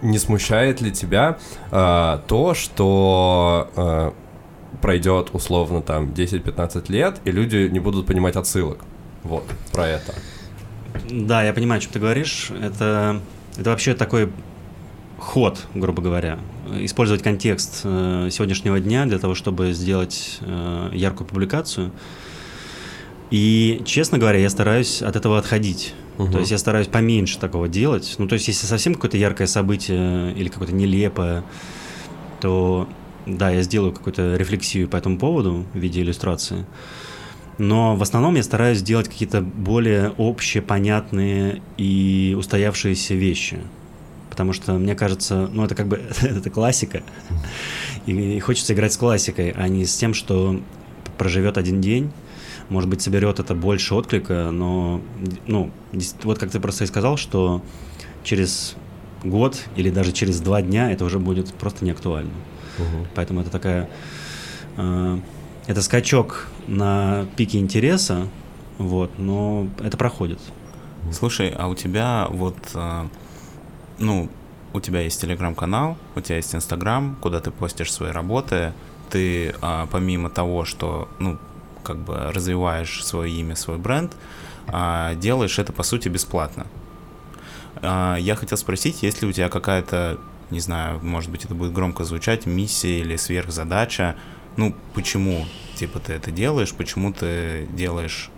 не смущает ли тебя а, то, что а, пройдет условно там 10-15 лет, и люди не будут понимать отсылок. Вот, про это. Да, я понимаю, о чем ты говоришь. Это, это вообще такой ход, грубо говоря. Использовать контекст э, сегодняшнего дня для того, чтобы сделать э, яркую публикацию. И, честно говоря, я стараюсь от этого отходить. Угу. То есть я стараюсь поменьше такого делать. Ну, то есть, если совсем какое-то яркое событие или какое-то нелепое, то да, я сделаю какую-то рефлексию по этому поводу в виде иллюстрации. Но в основном я стараюсь сделать какие-то более общие, понятные и устоявшиеся вещи. Потому что, мне кажется, ну это как бы это классика. И хочется играть с классикой, а не с тем, что проживет один день. Может быть, соберет это больше отклика, но, ну, вот как ты просто и сказал, что через год или даже через два дня это уже будет просто не актуально. Угу. Поэтому это такая... Э, это скачок на пике интереса, вот, но это проходит. Слушай, а у тебя вот, э, ну, у тебя есть телеграм-канал, у тебя есть инстаграм, куда ты постишь свои работы, ты э, помимо того, что, ну, как бы развиваешь свое имя, свой бренд, э, делаешь это по сути бесплатно. Э, я хотел спросить, есть ли у тебя какая-то не знаю, может быть, это будет громко звучать, миссия или сверхзадача. Ну, почему, типа, ты это делаешь, почему ты делаешь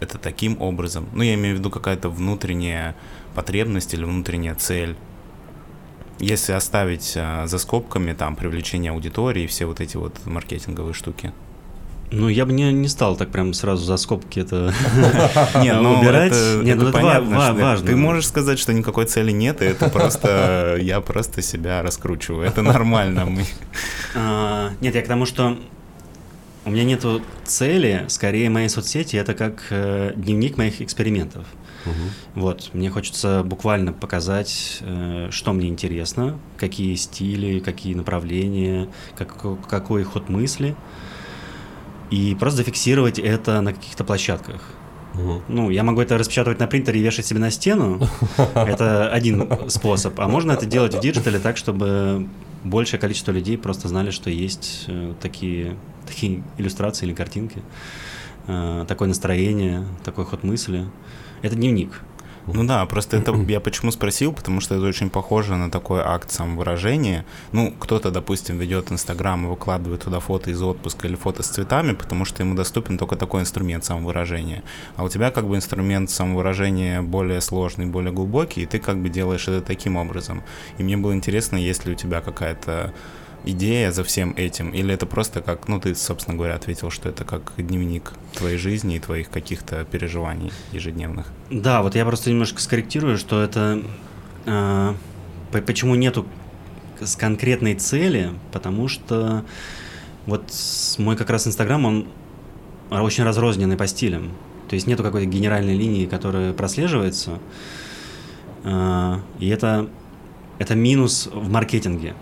это таким образом? Ну, я имею в виду какая-то внутренняя потребность или внутренняя цель. Если оставить а, за скобками там привлечение аудитории, все вот эти вот маркетинговые штуки. Ну, я бы не, не стал так прям сразу за скобки это ну, убирать. Нет, ну это важно. Ты можешь сказать, что никакой цели нет, и это просто... Я просто себя раскручиваю. Это нормально. А, нет, я к тому, что у меня нету цели, скорее мои соцсети это как э, дневник моих экспериментов. Угу. Вот, мне хочется буквально показать, э, что мне интересно, какие стили, какие направления, как, какой ход мысли и просто зафиксировать это на каких-то площадках. Угу. Ну, я могу это распечатывать на принтере и вешать себе на стену. Это один способ. А можно это делать в digital е так, чтобы большее количество людей просто знали, что есть э, такие, такие иллюстрации или картинки, э, такое настроение, такой ход мысли. Это дневник. Ну да, просто это я почему спросил, потому что это очень похоже на такой акт самовыражения. Ну, кто-то, допустим, ведет Инстаграм и выкладывает туда фото из отпуска или фото с цветами, потому что ему доступен только такой инструмент самовыражения. А у тебя как бы инструмент самовыражения более сложный, более глубокий, и ты как бы делаешь это таким образом. И мне было интересно, есть ли у тебя какая-то идея за всем этим? Или это просто как, ну, ты, собственно говоря, ответил, что это как дневник твоей жизни и твоих каких-то переживаний ежедневных? Да, вот я просто немножко скорректирую, что это... Э, почему нету с конкретной цели? Потому что вот мой как раз Инстаграм, он очень разрозненный по стилям. То есть нету какой-то генеральной линии, которая прослеживается. Э, и это, это минус в маркетинге.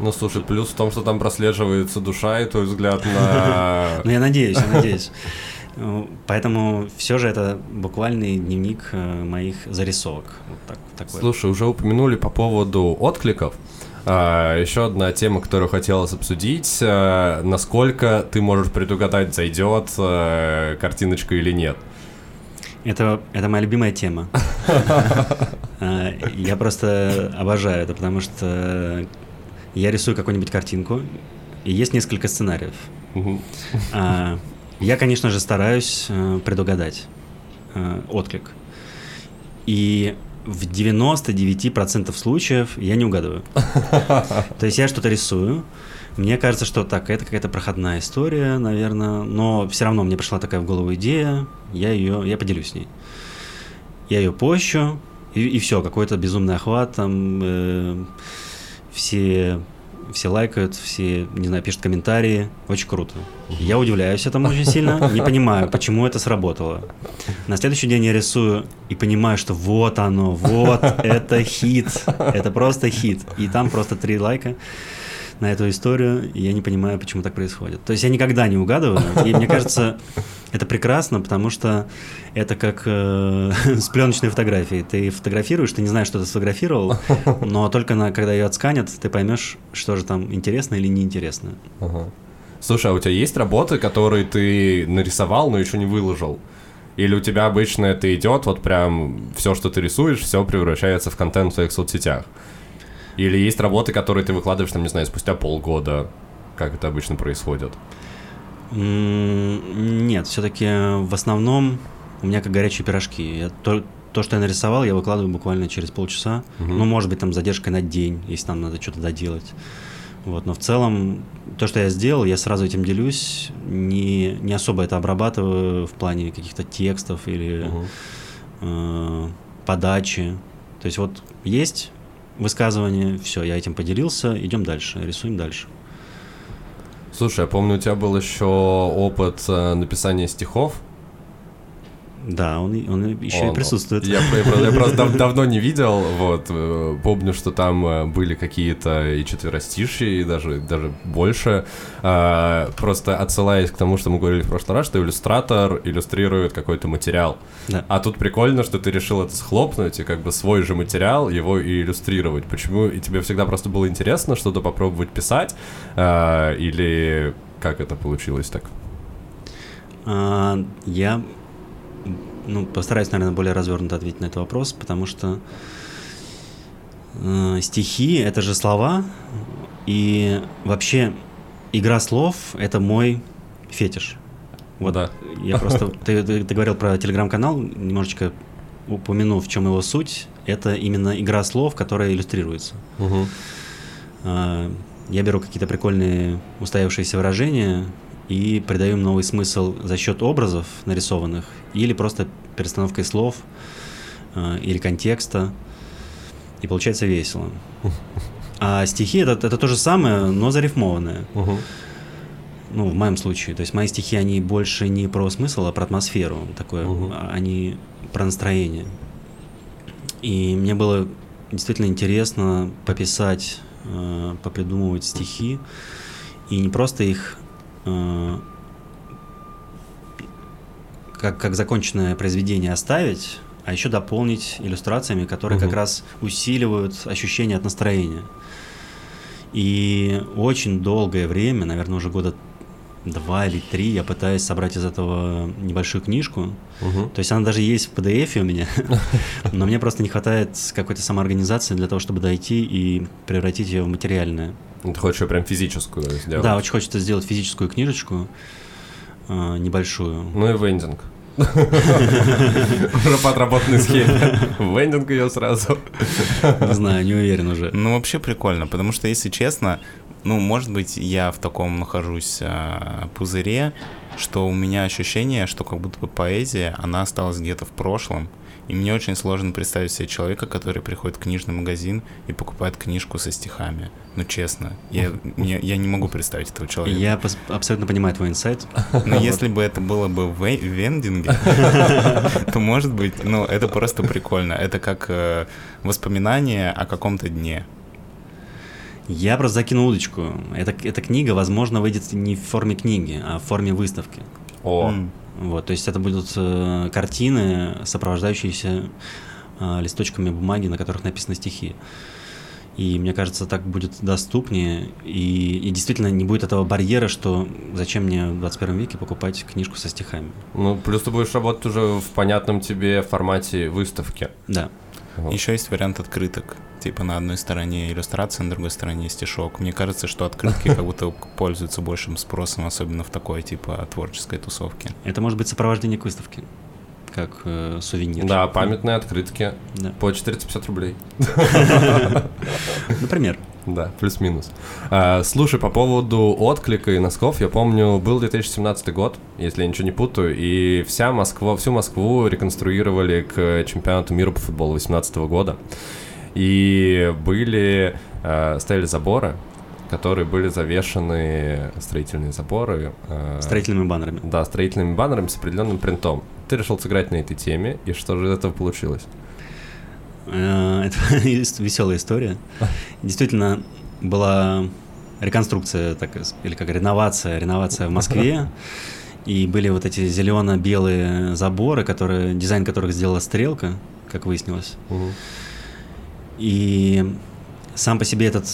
Ну, слушай, плюс в том, что там прослеживается душа и твой взгляд на... Ну, я надеюсь, я надеюсь. Поэтому все же это буквальный дневник э, моих зарисовок. Вот так, такой. Слушай, уже упомянули по поводу откликов. А, еще одна тема, которую хотелось обсудить. А, насколько ты можешь предугадать, зайдет а, картиночка или нет? Это, это моя любимая тема. Я просто обожаю это, потому что я рисую какую-нибудь картинку, и есть несколько сценариев. А, я, конечно же, стараюсь а, предугадать а, отклик. И в 99% случаев я не угадываю. То есть я что-то рисую, Мне кажется, что так, это какая-то проходная история, наверное, но все равно мне пришла такая в голову идея, я ее, я поделюсь с ней. Я ее пощу, и, и все, какой-то безумный охват, там э, все, все лайкают, все, не знаю, пишут комментарии, очень круто. Я удивляюсь этому очень сильно, не понимаю, почему это сработало. На следующий день я рисую и понимаю, что вот оно, вот это хит, это просто хит. И там просто три лайка на эту историю, и я не понимаю, почему так происходит. То есть я никогда не угадываю, и мне кажется, это прекрасно, потому что это как э, с пленочной фотографией. Ты фотографируешь, ты не знаешь, что ты сфотографировал, но только на, когда ее отсканят, ты поймешь, что же там интересно или неинтересно. Ага. Слушай, а у тебя есть работы, которые ты нарисовал, но еще не выложил? Или у тебя обычно это идет, вот прям все, что ты рисуешь, все превращается в контент в твоих соцсетях? Или есть работы, которые ты выкладываешь, там, не знаю, спустя полгода, как это обычно происходит? Нет, все-таки в основном у меня как горячие пирожки. Я то, то, что я нарисовал, я выкладываю буквально через полчаса. Мгм. Ну, может быть, там задержкой на день, если там надо что-то доделать. Вот, но в целом, то, что я сделал, я сразу этим делюсь, не, не особо это обрабатываю в плане каких-то текстов или Мгм. э, подачи. То есть вот есть высказывание, все, я этим поделился, идем дальше, рисуем дальше. Слушай, я помню, у тебя был еще опыт э, написания стихов. Да, он, он еще Он- и присутствует. Я, я я просто дав- давно не видел, вот, э, помню, что там э, были какие-то и четверостишья, и даже, даже больше. А, Просто отсылаясь к тому, что мы говорили в прошлый раз, что иллюстратор иллюстрирует какой-то материал. Да. А тут прикольно, что ты решил это схлопнуть и как бы свой же материал его и иллюстрировать. Почему? И тебе всегда просто было интересно что-то попробовать писать? А, Или как это получилось так? А, я ну, постараюсь, наверное, более развернуто ответить на этот вопрос, потому что э, стихи это же слова, и вообще игра слов это мой фетиш. Вот Да. я просто. Ты, ты- ты говорил про телеграм-канал, немножечко упомяну, в чем его суть. Это именно игра слов, которая иллюстрируется. Мгм. А, Я беру какие-то прикольные устоявшиеся выражения и придаю им новый смысл за счет образов нарисованных или просто перестановкой слов а, или контекста. И получается весело. А стихи это, это то же самое, но зарифмованное. Мгм. Ну, в моем случае. То есть мои стихи, они больше не про смысл, а про атмосферу. Такое, Мгм. а- они про настроение. И мне было действительно интересно пописать, э, попридумывать стихи. И не просто их э, как, как законченное произведение оставить, а еще дополнить иллюстрациями, которые Мгм. как раз усиливают ощущение от настроения. И очень долгое время, наверное, уже года два или три, я пытаюсь собрать из этого небольшую книжку. Мгм. То есть она даже есть в PDF у меня, но мне просто не хватает какой-то самоорганизации для того, чтобы дойти и превратить ее в материальное. Ты хочешь её прям физическую сделать? Да, очень хочется сделать физическую книжечку э, небольшую. Ну и вендинг. Уже по отработанной схеме. Вендинг ее сразу. Не знаю, не уверен уже. Ну, вообще прикольно, потому что, если честно, ну, может быть, я в таком нахожусь а, пузыре, что у меня ощущение, что как будто бы поэзия, она осталась где-то в прошлом, и мне очень сложно представить себе человека, который приходит в книжный магазин и покупает книжку со стихами. Ну, честно, я, мне- я не могу представить этого человека. Я пос- абсолютно понимаю твой инсайт. Но если бы это было бы в ве- вендинге, то, может быть, ну, это просто прикольно. Это как э, воспоминание о каком-то дне. Я просто закинул удочку. Эта, эта книга, возможно, выйдет не в форме книги, а в форме выставки. О, М. Вот, то есть это будут э, картины, сопровождающиеся э, листочками бумаги, на которых написаны стихи. И мне кажется, так будет доступнее, и, и действительно не будет этого барьера, что зачем мне в 21 веке покупать книжку со стихами. ну плюс ты будешь работать уже в понятном тебе формате выставки. Да. Вот. Еще есть вариант открыток. Типа на одной стороне иллюстрация, на другой стороне стишок. Мне кажется, что открытки как будто пользуются большим спросом, особенно в такой типа творческой тусовке. Это может быть сопровождение к выставке. как э, сувенир. Да, памятные открытки Да. по 450 рублей. Например. Да, плюс-минус. А, слушай, по поводу отклика и носков, я помню, был 2017 год, если я ничего не путаю, и вся Москва, всю Москву реконструировали к чемпионату мира по футболу 2018 года. И были, а, стояли заборы, которые были завешены, строительные заборы. а, Строительными баннерами. Да, строительными баннерами с определенным принтом. Ты решил сыграть на этой теме, и что же из этого получилось? Э, Это веселая история. Действительно, была реконструкция, так, или как реновация, реновация в Москве. И были вот эти зелено-белые заборы, которые, дизайн которых сделала стрелка, как выяснилось. Мгм. И сам по себе этот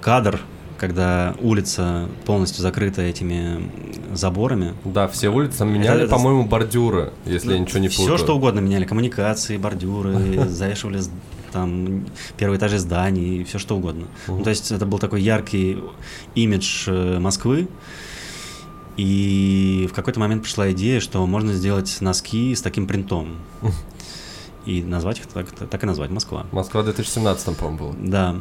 кадр, когда улица полностью закрыта этими заборами. Да, все улицы меняли, это- по-моему, бордюры, если я ничего не путаю. Все что угодно меняли, коммуникации, бордюры, завешивали там первые этажи зданий, все что угодно. Ну, то есть это был такой яркий имидж э, Москвы. И в какой-то момент пришла идея, что можно сделать носки с таким принтом. И назвать их так, так и назвать Москва. Москва в 2017, по-моему, было. Да.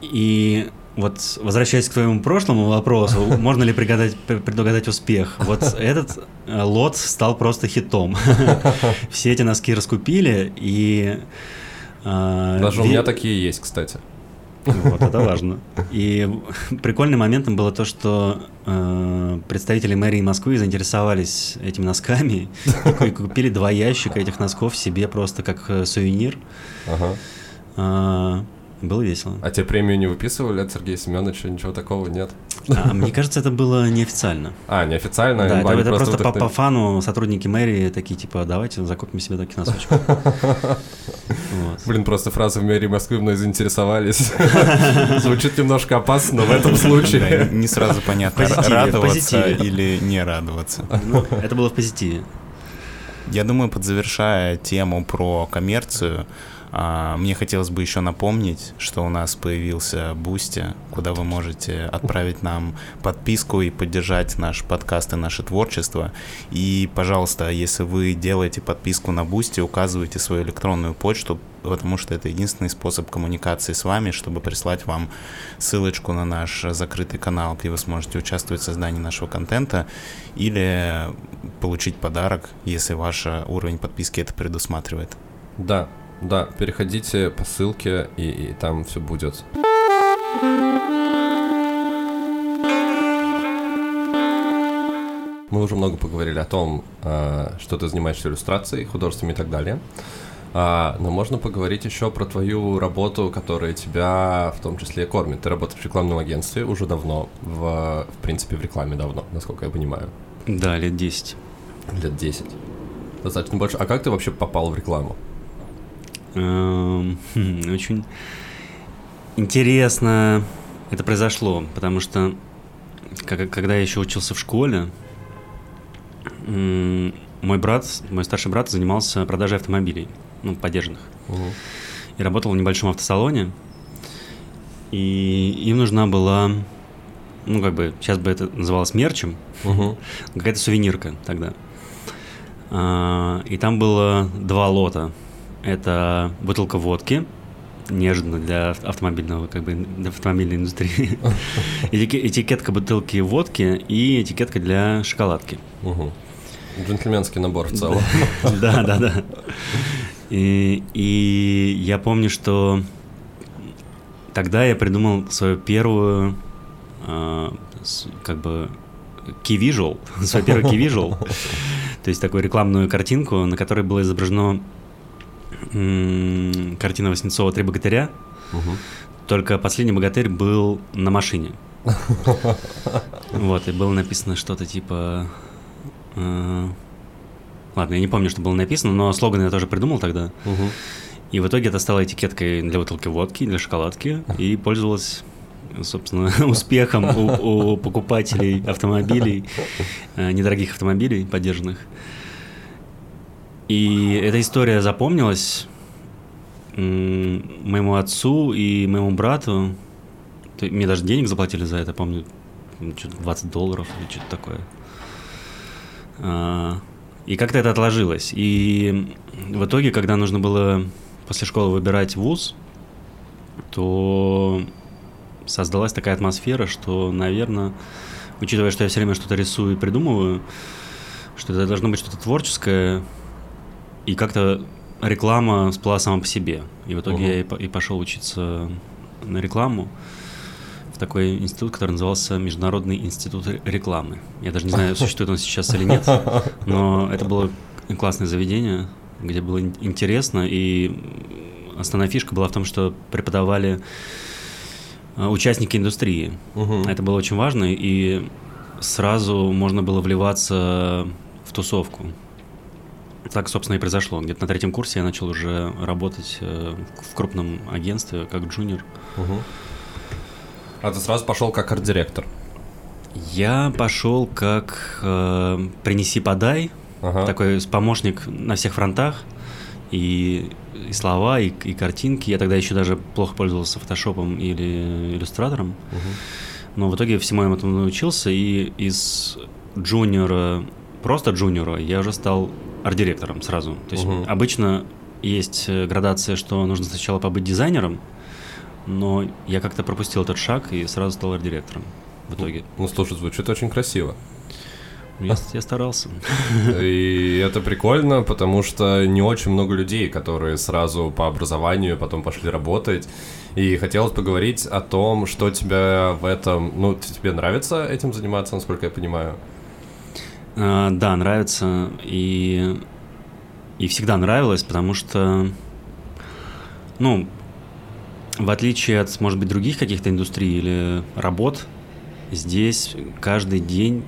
И вот возвращаясь к твоему прошлому вопросу, можно ли предугадать, предугадать успех? Вот этот э, лот стал просто хитом. Все эти носки раскупили, и... э, Даже у меня такие есть, кстати. Вот, это важно. И прикольным моментом было то, что э, представители мэрии Москвы заинтересовались этими носками и купили два ящика этих носков себе просто как э, сувенир. Ага. Было весело. А тебе премию не выписывали от Сергея Семеновича? Ничего такого нет? А, мне кажется, это было неофициально. А, неофициально? Да, это, просто, по, по фану сотрудники мэрии такие, типа, давайте закупим себе такие носочки. Блин, просто фразы в мэрии Москвы мной заинтересовались. Звучит немножко опасно, но в этом случае... не сразу понятно, радоваться или не радоваться. Ну, это было в позитиве. Я думаю, подзавершая тему про коммерцию, мне хотелось бы еще напомнить, что у нас появился Boosty, куда вы можете отправить нам подписку и поддержать наш подкаст и наше творчество. И, пожалуйста, если вы делаете подписку на Boosty, указывайте свою электронную почту, потому что это единственный способ коммуникации с вами, чтобы прислать вам ссылочку на наш закрытый канал, где вы сможете участвовать в создании нашего контента, или получить подарок, если ваш уровень подписки это предусматривает. Да, да, переходите по ссылке, и, и там все будет. Мы уже много поговорили о том, а, что ты занимаешься иллюстрацией, художествами и так далее. А, но можно поговорить еще про твою работу, которая тебя в том числе кормит. Ты работаешь в рекламном агентстве уже давно, в, в принципе, в рекламе давно, насколько я понимаю. Да, лет 10. Лет 10. Достаточно больше. А как ты вообще попал в рекламу? Эм, хм, Очень интересно это произошло, потому что когда я еще учился в школе, мой брат, мой старший брат занимался продажей автомобилей, ну, подержанных, Мгм. и работал в небольшом автосалоне, и им нужна была, ну, как бы, сейчас бы это называлось мерчем, Мгм. какая-то сувенирка тогда. А, И там было два лота. Это бутылка водки, неожиданно для ав- автомобильного, как бы, для автомобильной индустрии. Этике- Этикетка бутылки водки и этикетка для шоколадки. Мгм. Джентльменский набор в целом. Да, да, да. И, и я помню, что тогда я придумал свою первую, а, как бы, key visual, свой первый key visual, то есть такую рекламную картинку, на которой было изображено м, картина Васнецова «Три богатыря», Мгм. только последний богатырь был на машине. Вот, и было написано что-то типа... э, Ладно, я не помню, что было написано, но слоган я тоже придумал тогда. И в итоге это стало этикеткой для бутылки водки, для шоколадки, и пользовалась, собственно, успехом у, у покупателей автомобилей, э, недорогих автомобилей поддержанных. И эта история запомнилась моему отцу и моему брату. Мне даже денег заплатили за это, помню, м, что-то 20 долларов или что-то такое. А, И как-то это отложилось. И в итоге, когда нужно было после школы выбирать вуз, то создалась такая атмосфера, что, наверное, учитывая, что я все время что-то рисую и придумываю, что это должно быть что-то творческое, и как-то реклама всплыла сама по себе. И в итоге Мгм. я и, по- и пошел учиться на рекламу в такой институт, который назывался Международный институт ре- рекламы. Я даже не знаю, существует он сейчас или нет, но это было классное заведение, где было ин- интересно, и основная фишка была в том, что преподавали а, участники индустрии. Мгм. Это было очень важно, и сразу можно было вливаться в тусовку. Так, собственно, и произошло. Где-то на третьем курсе я начал уже работать э, в крупном агентстве как джуниор. Мгм. А ты сразу пошел как арт-директор. Я пошел как э, принеси-подай, Ага. такой помощник на всех фронтах. И, и слова, и, и картинки. Я тогда еще даже плохо пользовался фотошопом или иллюстратором. Мгм. Но в итоге всему этому научился, и из джуниора, просто джуниора, я уже стал арт-директором сразу. То есть Мгм. обычно есть э, градация, что нужно сначала побыть дизайнером, но я как-то пропустил этот шаг и сразу стал арт-директором в итоге. Ну, слушай, звучит очень красиво. Я, я старался. И это прикольно, потому что не очень много людей, которые сразу по образованию потом пошли работать. И хотелось поговорить о том, что тебя в этом... Ну, тебе нравится этим заниматься, насколько я понимаю? А, Да, нравится. И, и всегда нравилось, потому что, ну, в отличие от, может быть, других каких-то индустрий или работ, здесь каждый день,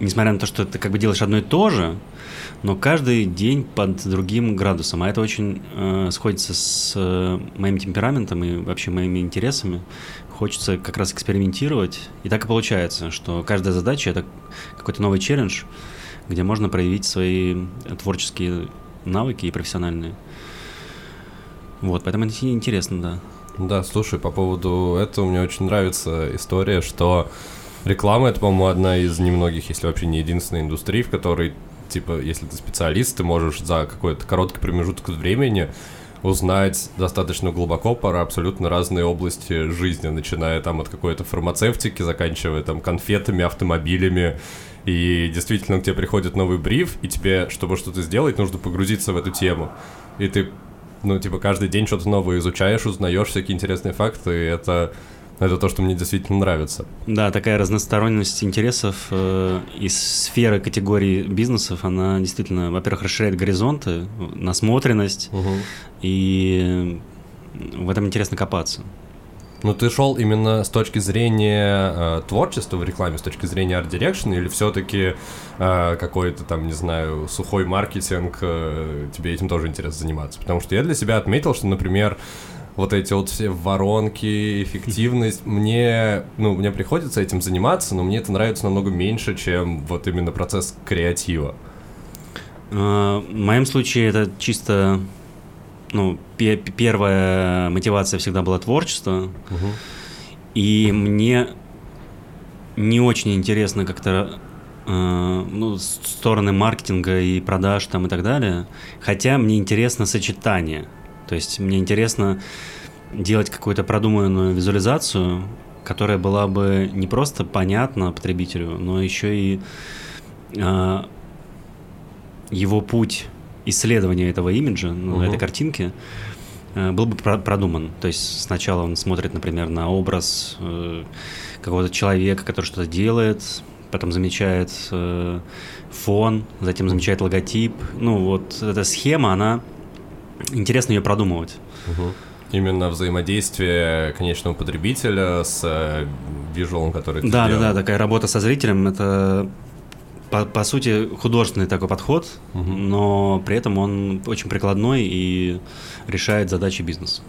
несмотря на то, что ты как бы делаешь одно и то же, но каждый день под другим градусом. А это очень э, сходится с э, моим темпераментом и вообще моими интересами. Хочется как раз экспериментировать. И так и получается, что каждая задача это какой-то новый челлендж, где можно проявить свои творческие навыки и профессиональные. Вот, поэтому это интересно, да. Да, слушай, по поводу этого мне очень нравится история, что реклама это, по-моему, одна из немногих, если вообще не единственная индустрия, в которой, типа, если ты специалист, ты можешь за какой-то короткий промежуток времени узнать достаточно глубоко про абсолютно разные области жизни, начиная там от какой-то фармацевтики, заканчивая там конфетами, автомобилями. И действительно к тебе приходит новый бриф, и тебе, чтобы что-то сделать, нужно погрузиться в эту тему. И ты ну, типа, каждый день что-то новое изучаешь, узнаешь всякие интересные факты, и это, это то, что мне действительно нравится. Да, такая разносторонность интересов э, из сферы категории бизнесов, она действительно, во-первых, расширяет горизонты, насмотренность, и в этом интересно копаться. Ну, ты шел именно с точки зрения э, творчества в рекламе, с точки зрения art direction, или все-таки э, какой-то там, не знаю, сухой маркетинг, э, тебе этим тоже интересно заниматься? Потому что я для себя отметил, что, например, вот эти вот все воронки, эффективность, мне, ну, мне приходится этим заниматься, но мне это нравится намного меньше, чем вот именно процесс креатива. Э, В моем случае это чисто, ну, пе- первая мотивация всегда была творчество, и мне не очень интересно как-то э, ну, стороны маркетинга и продаж там и так далее. Хотя мне интересно сочетание. То есть мне интересно делать какую-то продуманную визуализацию, которая была бы не просто понятна потребителю, но еще и э, его путь исследования этого имиджа, ну, Мгм. этой картинки, э, был бы про- продуман. То есть сначала он смотрит, например, на образ э, какого-то человека, который что-то делает, потом замечает э, фон, затем замечает логотип. Ну, вот эта схема, она интересно ее продумывать. Мгм. Именно взаимодействие конечного потребителя с визуалом, который ты Да, да, сделал. да, такая работа со зрителем это по, по сути художественный такой подход, Мгм. но при этом он очень прикладной и решает задачи бизнеса.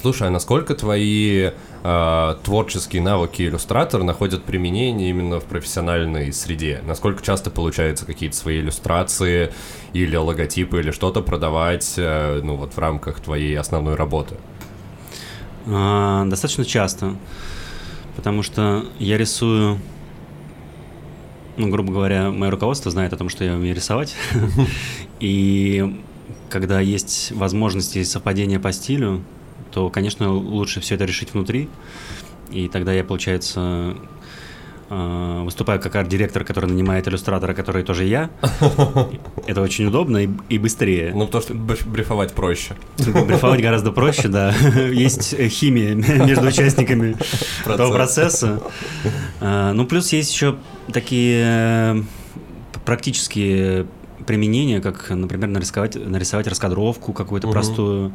Слушай, а насколько твои э, творческие навыки иллюстратора находят применение именно в профессиональной среде? Насколько часто получается какие-то свои иллюстрации или логотипы или что-то продавать, э, ну вот в рамках твоей основной работы? А, достаточно часто, потому что я рисую ну, грубо говоря, мое руководство знает о том, что я умею рисовать. И когда есть возможности совпадения по стилю, то, конечно, лучше все это решить внутри. И тогда я, получается, э, выступаю как арт-директор, который нанимает иллюстратора, который тоже я. Это очень удобно и, и быстрее. Ну, то, что брифовать проще. Брифовать гораздо проще, да. Есть химия между участниками этого процесса. А, ну, плюс есть еще такие э, практические применения, как, например, нарисовать, нарисовать раскадровку какую-то угу. простую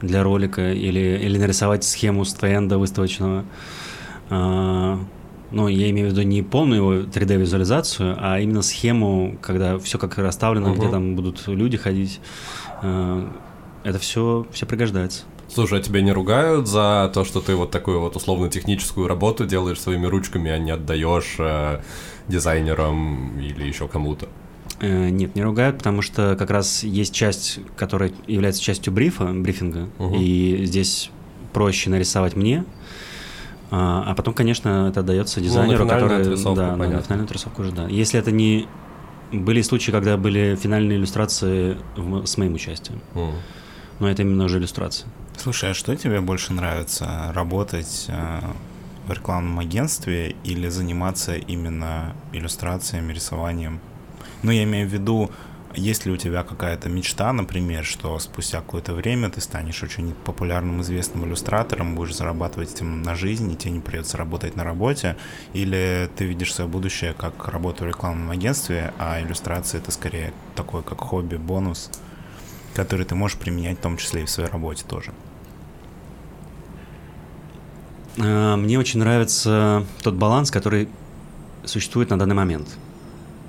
для ролика или, или нарисовать схему стенда выставочного. Ну, я имею в виду не полную его 3D-визуализацию, а именно схему, когда все как расставлено, угу. где там будут люди ходить. А, это все, все пригождается. Слушай, а тебя не ругают за то, что ты вот такую вот условно-техническую работу делаешь своими ручками, а не отдаешь э, дизайнерам или еще кому-то? Э, нет, не ругают, потому что как раз есть часть, которая является частью брифа, брифинга, угу. и здесь проще нарисовать мне, а, а потом, конечно, это дается ну, дизайнеру, ну, который... Да, понятно. на финальную отрисовку уже, да. Если это не... Были случаи, когда были финальные иллюстрации в... с моим участием. Mm. Но это именно уже иллюстрация. Слушай, а что тебе больше нравится? Работать э, в рекламном агентстве или заниматься именно иллюстрациями, рисованием? Ну, я имею в виду, есть ли у тебя какая-то мечта, например, что спустя какое-то время ты станешь очень популярным, известным иллюстратором, будешь зарабатывать этим на жизнь, и тебе не придется работать на работе, или ты видишь свое будущее как работу в рекламном агентстве, а иллюстрация это скорее такой как хобби, бонус, который ты можешь применять в том числе и в своей работе тоже? А, мне очень нравится тот баланс, который существует на данный момент –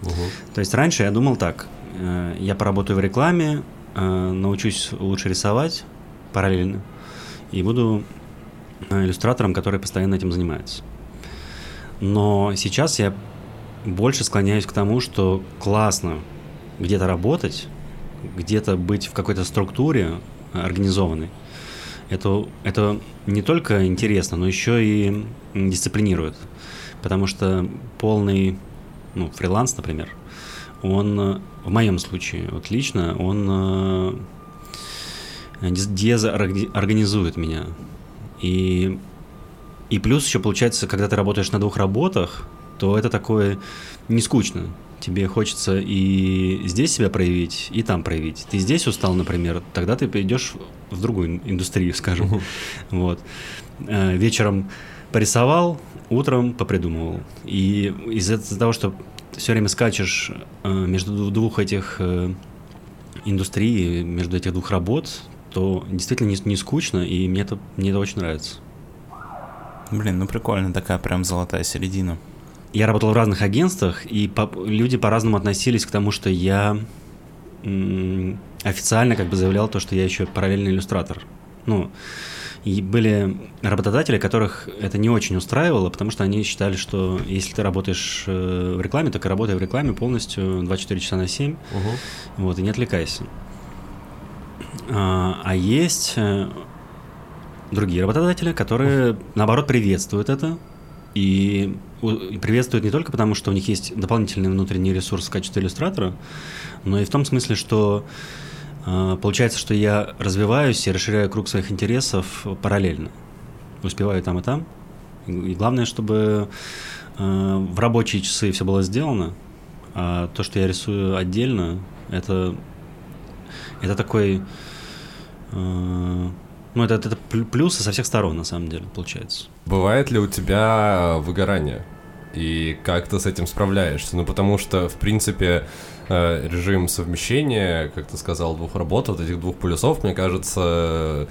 Угу. То есть раньше я думал так, я поработаю в рекламе, э, научусь лучше рисовать параллельно и буду э, иллюстратором, который постоянно этим занимается. Но сейчас я больше склоняюсь к тому, что классно где-то работать, где-то быть в какой-то структуре организованной. Это, это не только интересно, но еще и дисциплинирует. Потому что полный ну, фриланс, например, он, э, в моем случае, вот лично, он э, дезорганизует меня. И, и плюс еще получается, когда ты работаешь на двух работах, то это такое не скучно. Тебе хочется и здесь себя проявить, и там проявить. Ты здесь устал, например, тогда ты пойдешь в другую индустрию, скажем. Вот. Э, вечером порисовал, утром попридумывал. И из-за того, что все время скачешь э, между двух этих э, индустрий, между этих двух работ, то действительно не, не скучно, и мне это, мне это очень нравится. Блин, ну прикольно, такая прям золотая середина. Я работал в разных агентствах, и по, люди по-разному относились к тому, что я официально как бы заявлял то, что я еще параллельный иллюстратор. Ну, и были работодатели, которых это не очень устраивало, потому что они считали, что если ты работаешь э, в рекламе, так и работай в рекламе полностью 24 часа на 7, угу. вот, и не отвлекайся. А, а есть э, другие работодатели, которые, наоборот, приветствуют это, и приветствуют не только потому, что у них есть дополнительный внутренний ресурс в качестве иллюстратора, но и в том смысле, что получается, что я развиваюсь и расширяю круг своих интересов параллельно. Успеваю там и там. И главное, чтобы а, в рабочие часы все было сделано, а то, что я рисую отдельно, это, это такой... А, ну, это, это плюсы со всех сторон, на самом деле, получается. Бывает ли у тебя выгорание? И как ты с этим справляешься? Ну, потому что, в принципе, Э, режим совмещения, как ты сказал, двух работ, вот этих двух полюсов, мне кажется,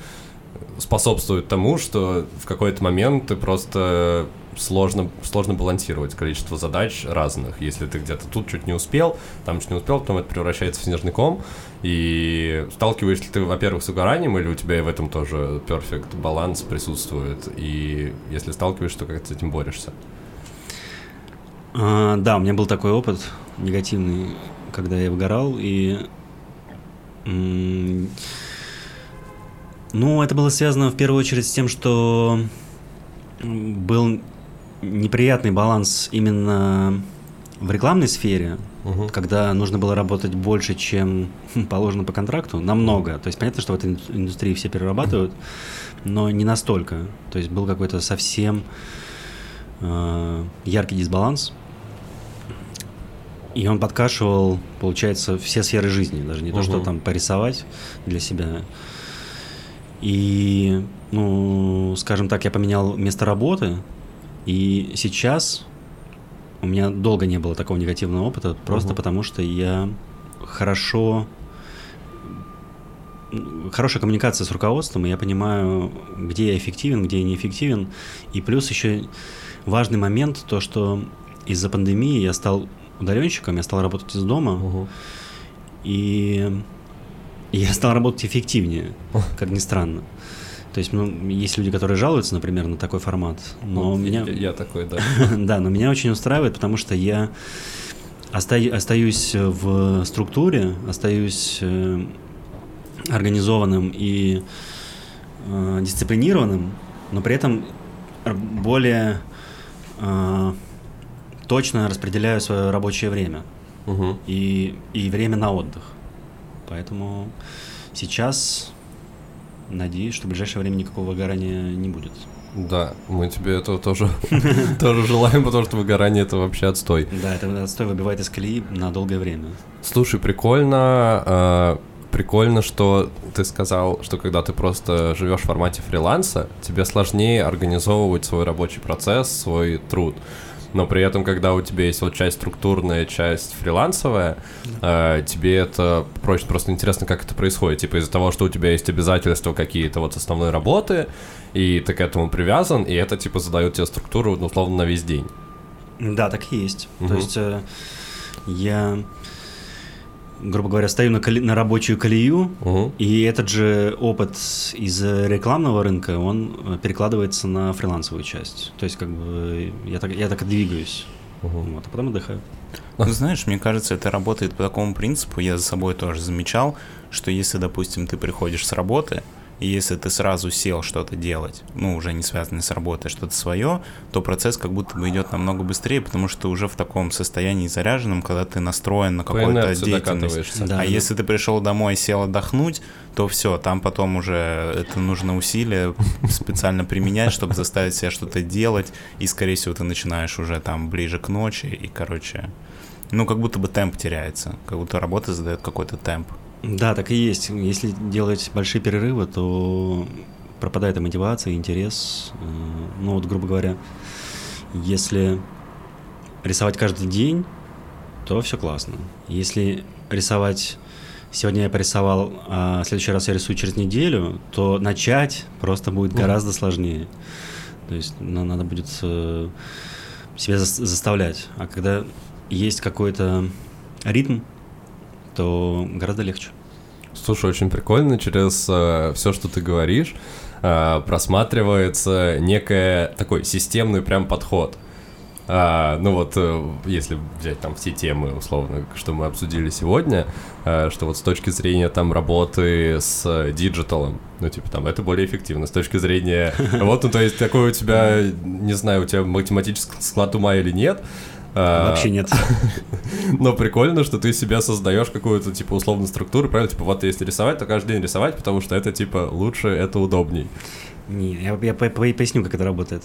способствует тому, что в какой-то момент ты просто сложно, сложно балансировать количество задач разных. Если ты где-то тут чуть не успел, там чуть не успел, потом это превращается в снежный ком. И сталкиваешься ты, во-первых, с угоранием, или у тебя и в этом тоже перфект баланс присутствует? И если сталкиваешься, то как ты с этим борешься? А, да, у меня был такой опыт негативный когда я выгорал, и... Ну, это было связано в первую очередь с тем, что был неприятный баланс именно в рекламной сфере, Мгм. когда нужно было работать больше, чем положено по контракту, намного. То есть понятно, что в этой ин- индустрии все перерабатывают, но не настолько. То есть был какой-то совсем э, яркий дисбаланс. И он подкашивал, получается, все сферы жизни, даже не то, что там порисовать для себя. И, ну, скажем так, я поменял место работы, и сейчас у меня долго не было такого негативного опыта, просто Мгм. потому что я хорошо хорошая коммуникация с руководством, и я понимаю, где я эффективен, где я неэффективен. И плюс еще важный момент, то, что из-за пандемии я стал удаленщиком, я стал работать из дома, Мгм. и я стал работать эффективнее, как ни странно. То есть, ну, есть люди, которые жалуются, например, на такой формат, но Вот меня... я, такой, да. Да, но меня очень устраивает, потому что я оста- остаюсь в структуре, остаюсь э, организованным и э, дисциплинированным, но при этом более э, точно распределяю свое рабочее время Мгм. и, и время на отдых. Поэтому сейчас надеюсь, что в ближайшее время никакого выгорания не будет. Да, мы тебе этого тоже, тоже желаем, потому что выгорание это вообще отстой. Да, это отстой выбивает из колеи на долгое время. Слушай, прикольно, э, прикольно, что ты сказал, что когда ты просто живешь в формате фриланса, тебе сложнее организовывать свой рабочий процесс, свой труд. Но при этом, когда у тебя есть вот часть структурная, часть фрилансовая, э, тебе это проще, просто интересно, как это происходит. Типа из-за того, что у тебя есть обязательства какие-то вот с основной работы, и ты к этому привязан, и это типа задает тебе структуру, ну, условно, на весь день. Да, так и есть. Мгм. То есть э, я, грубо говоря, стою на, коли- на рабочую колею, Мгм. и этот же опыт из рекламного рынка, он э, перекладывается на фрилансовую часть. То есть как бы я так, я так и двигаюсь. Мгм. Вот, а потом отдыхаю. Ну, знаешь, мне кажется, это работает по такому принципу, я за собой тоже замечал, что если, допустим, ты приходишь с работы, и если ты сразу сел что-то делать, ну, уже не связанное с работой, а что-то свое, то процесс как будто бы идет намного быстрее, потому что ты уже в таком состоянии заряженном, когда ты настроен на какую-то деятельность. Да, а да. если ты пришел домой и сел отдохнуть, то все, там потом уже это нужно усилия специально применять, чтобы заставить себя что-то делать, и, скорее всего, ты начинаешь уже там ближе к ночи, и, короче, ну, как будто бы темп теряется, как будто работа задает какой-то темп. Да, так и есть. Если делать большие перерывы, то пропадает и мотивация, и интерес. Э, Ну вот, грубо говоря, если рисовать каждый день, то все классно. Если рисовать сегодня я порисовал, а в следующий раз я рисую через неделю, то начать просто будет Мгм. гораздо сложнее. То есть на- надо будет э, себя зас- заставлять. А когда есть какой-то ритм, то гораздо легче. Слушай, очень прикольно, через все, что ты говоришь, э, просматривается некий такой системный прям подход. А, ну вот, э, если взять там все темы, условно, что мы обсудили сегодня, э, что вот с точки зрения там работы с digital ом, ну типа там это более эффективно, с точки зрения, вот, ну то есть такой у тебя, не знаю, у тебя математический склад ума или нет, Вообще нет. но прикольно, что ты себя создаешь какую-то, типа, условную структуру, правильно? Типа, вот если рисовать, то каждый день рисовать, потому что это, типа, лучше, это удобней. Не, я, я по- по- поясню, как это работает.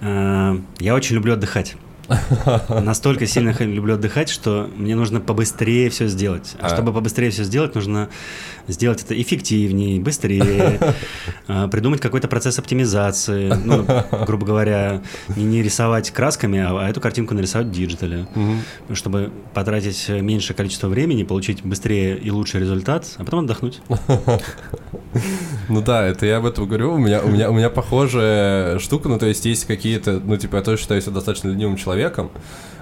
А, Я очень люблю отдыхать. Настолько сильно люблю отдыхать, что мне нужно побыстрее все сделать. А А. чтобы побыстрее все сделать, нужно сделать это эффективнее, быстрее, а, придумать какой-то процесс оптимизации. Ну, грубо говоря, не, не рисовать красками, а, а эту картинку нарисовать в digital е. Чтобы потратить меньшее количество времени, получить быстрее и лучший результат, а потом отдохнуть. Ну да, это я об этом говорю. У меня, у меня, у меня похожая штука, ну то есть есть какие-то, ну типа я тоже считаю себя достаточно ленивым человеком,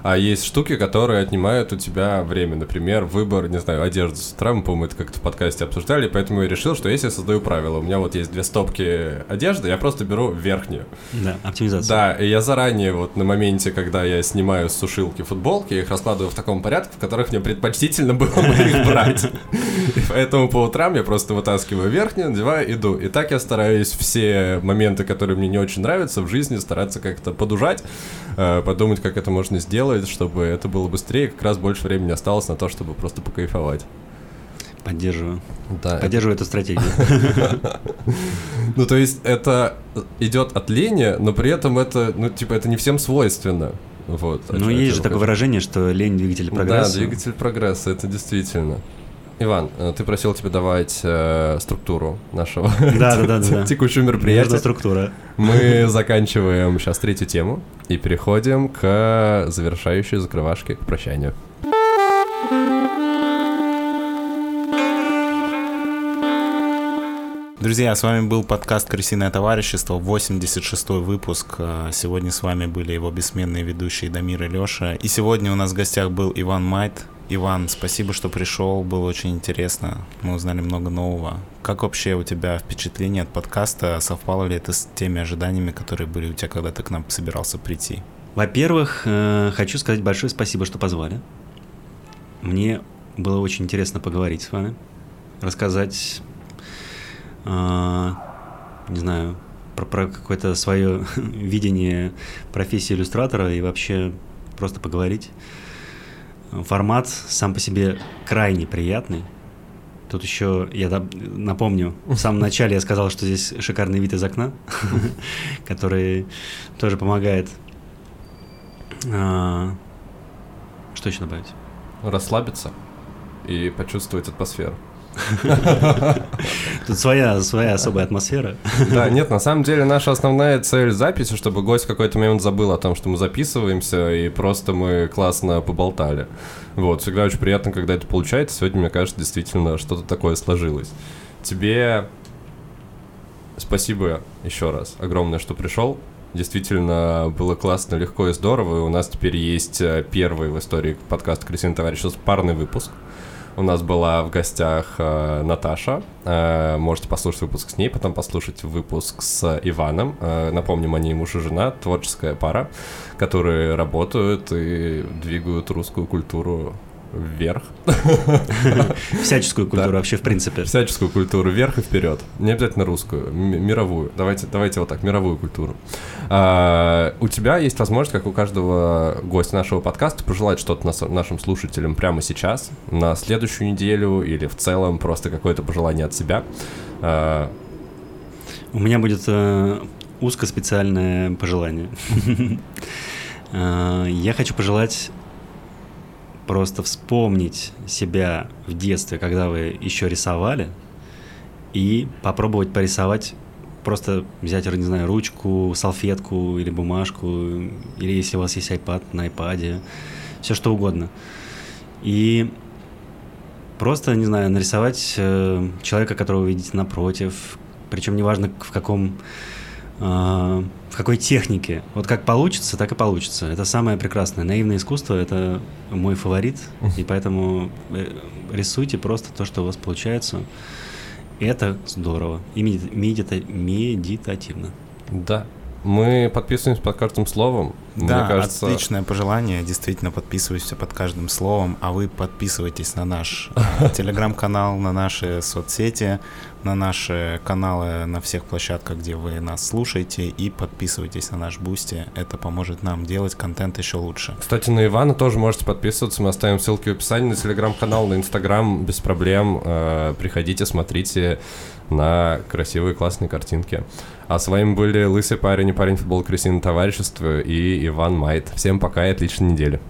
а есть штуки, которые отнимают у тебя время. Например, выбор, не знаю, одежды с утра, мы, по-моему, это как-то в подкасте обсуждали, поэтому я решил, что если я создаю правила, у меня вот есть две стопки одежды, я просто беру верхнюю. Да, оптимизация. Да, и я заранее вот на моменте, когда я снимаю с сушилки футболки, их раскладываю в таком порядке, в которых мне предпочтительно было бы их брать. И поэтому по утрам я просто вытаскиваю верхнюю, надеваю, иду. И так я стараюсь все моменты, которые мне не очень нравятся в жизни, стараться как-то подужать, э, подумать, как это можно сделать, чтобы это было быстрее, как раз больше времени осталось на то, чтобы просто покайфовать. Поддерживаю. Да, Поддерживаю эту стратегию. Ну, то есть это идет от лени, но при этом это, ну, типа, это не всем свойственно. Вот. Ну, есть же такое выражение, что лень двигатель прогресса. Да, двигатель прогресса, это действительно. Иван, э, ты просил тебя давать э, структуру нашего Да, да, да, да. текущего мероприятия. структура. Мы заканчиваем сейчас третью тему и переходим к завершающей закрывашке, к прощанию. Друзья, с вами был подкаст «Крысиное товарищество», 86-й выпуск. Э, Сегодня с вами были его бессменные ведущие Дамир и Леша. И сегодня у нас в гостях был Иван Майт. Иван, спасибо, что пришел, было очень интересно. Мы узнали много нового. Как вообще у тебя впечатление от подкаста? Совпало ли это с теми ожиданиями, которые были у тебя, когда ты к нам собирался прийти? Во-первых, э, хочу сказать большое спасибо, что позвали. Мне было очень интересно поговорить с вами, рассказать, э, не знаю, про, про какое-то свое видение профессии иллюстратора и вообще просто поговорить. Формат сам по себе крайне приятный. Тут еще, я напомню, в самом начале я сказал, что здесь шикарный вид из окна, который тоже помогает а, Что еще добавить? Расслабиться и почувствовать атмосферу. Тут своя, своя особая атмосфера. Да, нет, на самом деле наша основная цель записи, чтобы гость в какой-то момент забыл о том, что мы записываемся, и просто мы классно поболтали. Вот, всегда очень приятно, когда это получается. Сегодня, мне кажется, действительно что-то такое сложилось. Тебе спасибо еще раз огромное, что пришел. Действительно, было классно, легко и здорово. И у нас теперь есть э, первый в истории подкаста «Крысиный товарищ» парный выпуск. У нас была в гостях э, Наташа. Э, можете послушать выпуск с ней, потом послушать выпуск с Иваном. Э, напомним, они муж и жена, творческая пара, которые работают и двигают русскую культуру вверх. Всяческую культуру Да. вообще, в принципе. Всяческую культуру вверх и вперед. Не обязательно русскую, мировую. Давайте, давайте вот так, мировую культуру. А, у тебя есть возможность, как у каждого гостя нашего подкаста, пожелать что-то нас- нашим слушателям прямо сейчас, на следующую неделю или в целом просто какое-то пожелание от себя. А, У меня будет э, узкоспециальное пожелание. Э, Я хочу пожелать просто вспомнить себя в детстве, когда вы еще рисовали, и попробовать порисовать, просто взять, не знаю, ручку, салфетку или бумажку, или если у вас есть iPad, на iPad, все что угодно. И просто, не знаю, нарисовать э, человека, которого вы видите напротив, причем неважно в каком в какой технике. Вот как получится, так и получится. Это самое прекрасное. Наивное искусство — это мой фаворит, и поэтому э, рисуйте просто то, что у вас получается. Это здорово. И меди- медита- медитативно. да. Мы подписываемся под каждым словом. Да, Мне кажется, отличное пожелание. Действительно, подписывайся под каждым словом, а вы подписывайтесь на наш э, телеграм-канал, на наши соцсети, на наши каналы на всех площадках, где вы нас слушаете, и подписывайтесь на наш Boosty. Это поможет нам делать контент еще лучше. Кстати, на Ивана тоже можете подписываться. Мы оставим ссылки в описании на телеграм-канал, на инстаграм без проблем. Э, Приходите, смотрите на красивые классные картинки. А с вами были Лысый парень и парень футбол Крысиное товарищество и Иван Майт. Всем пока и отличной недели.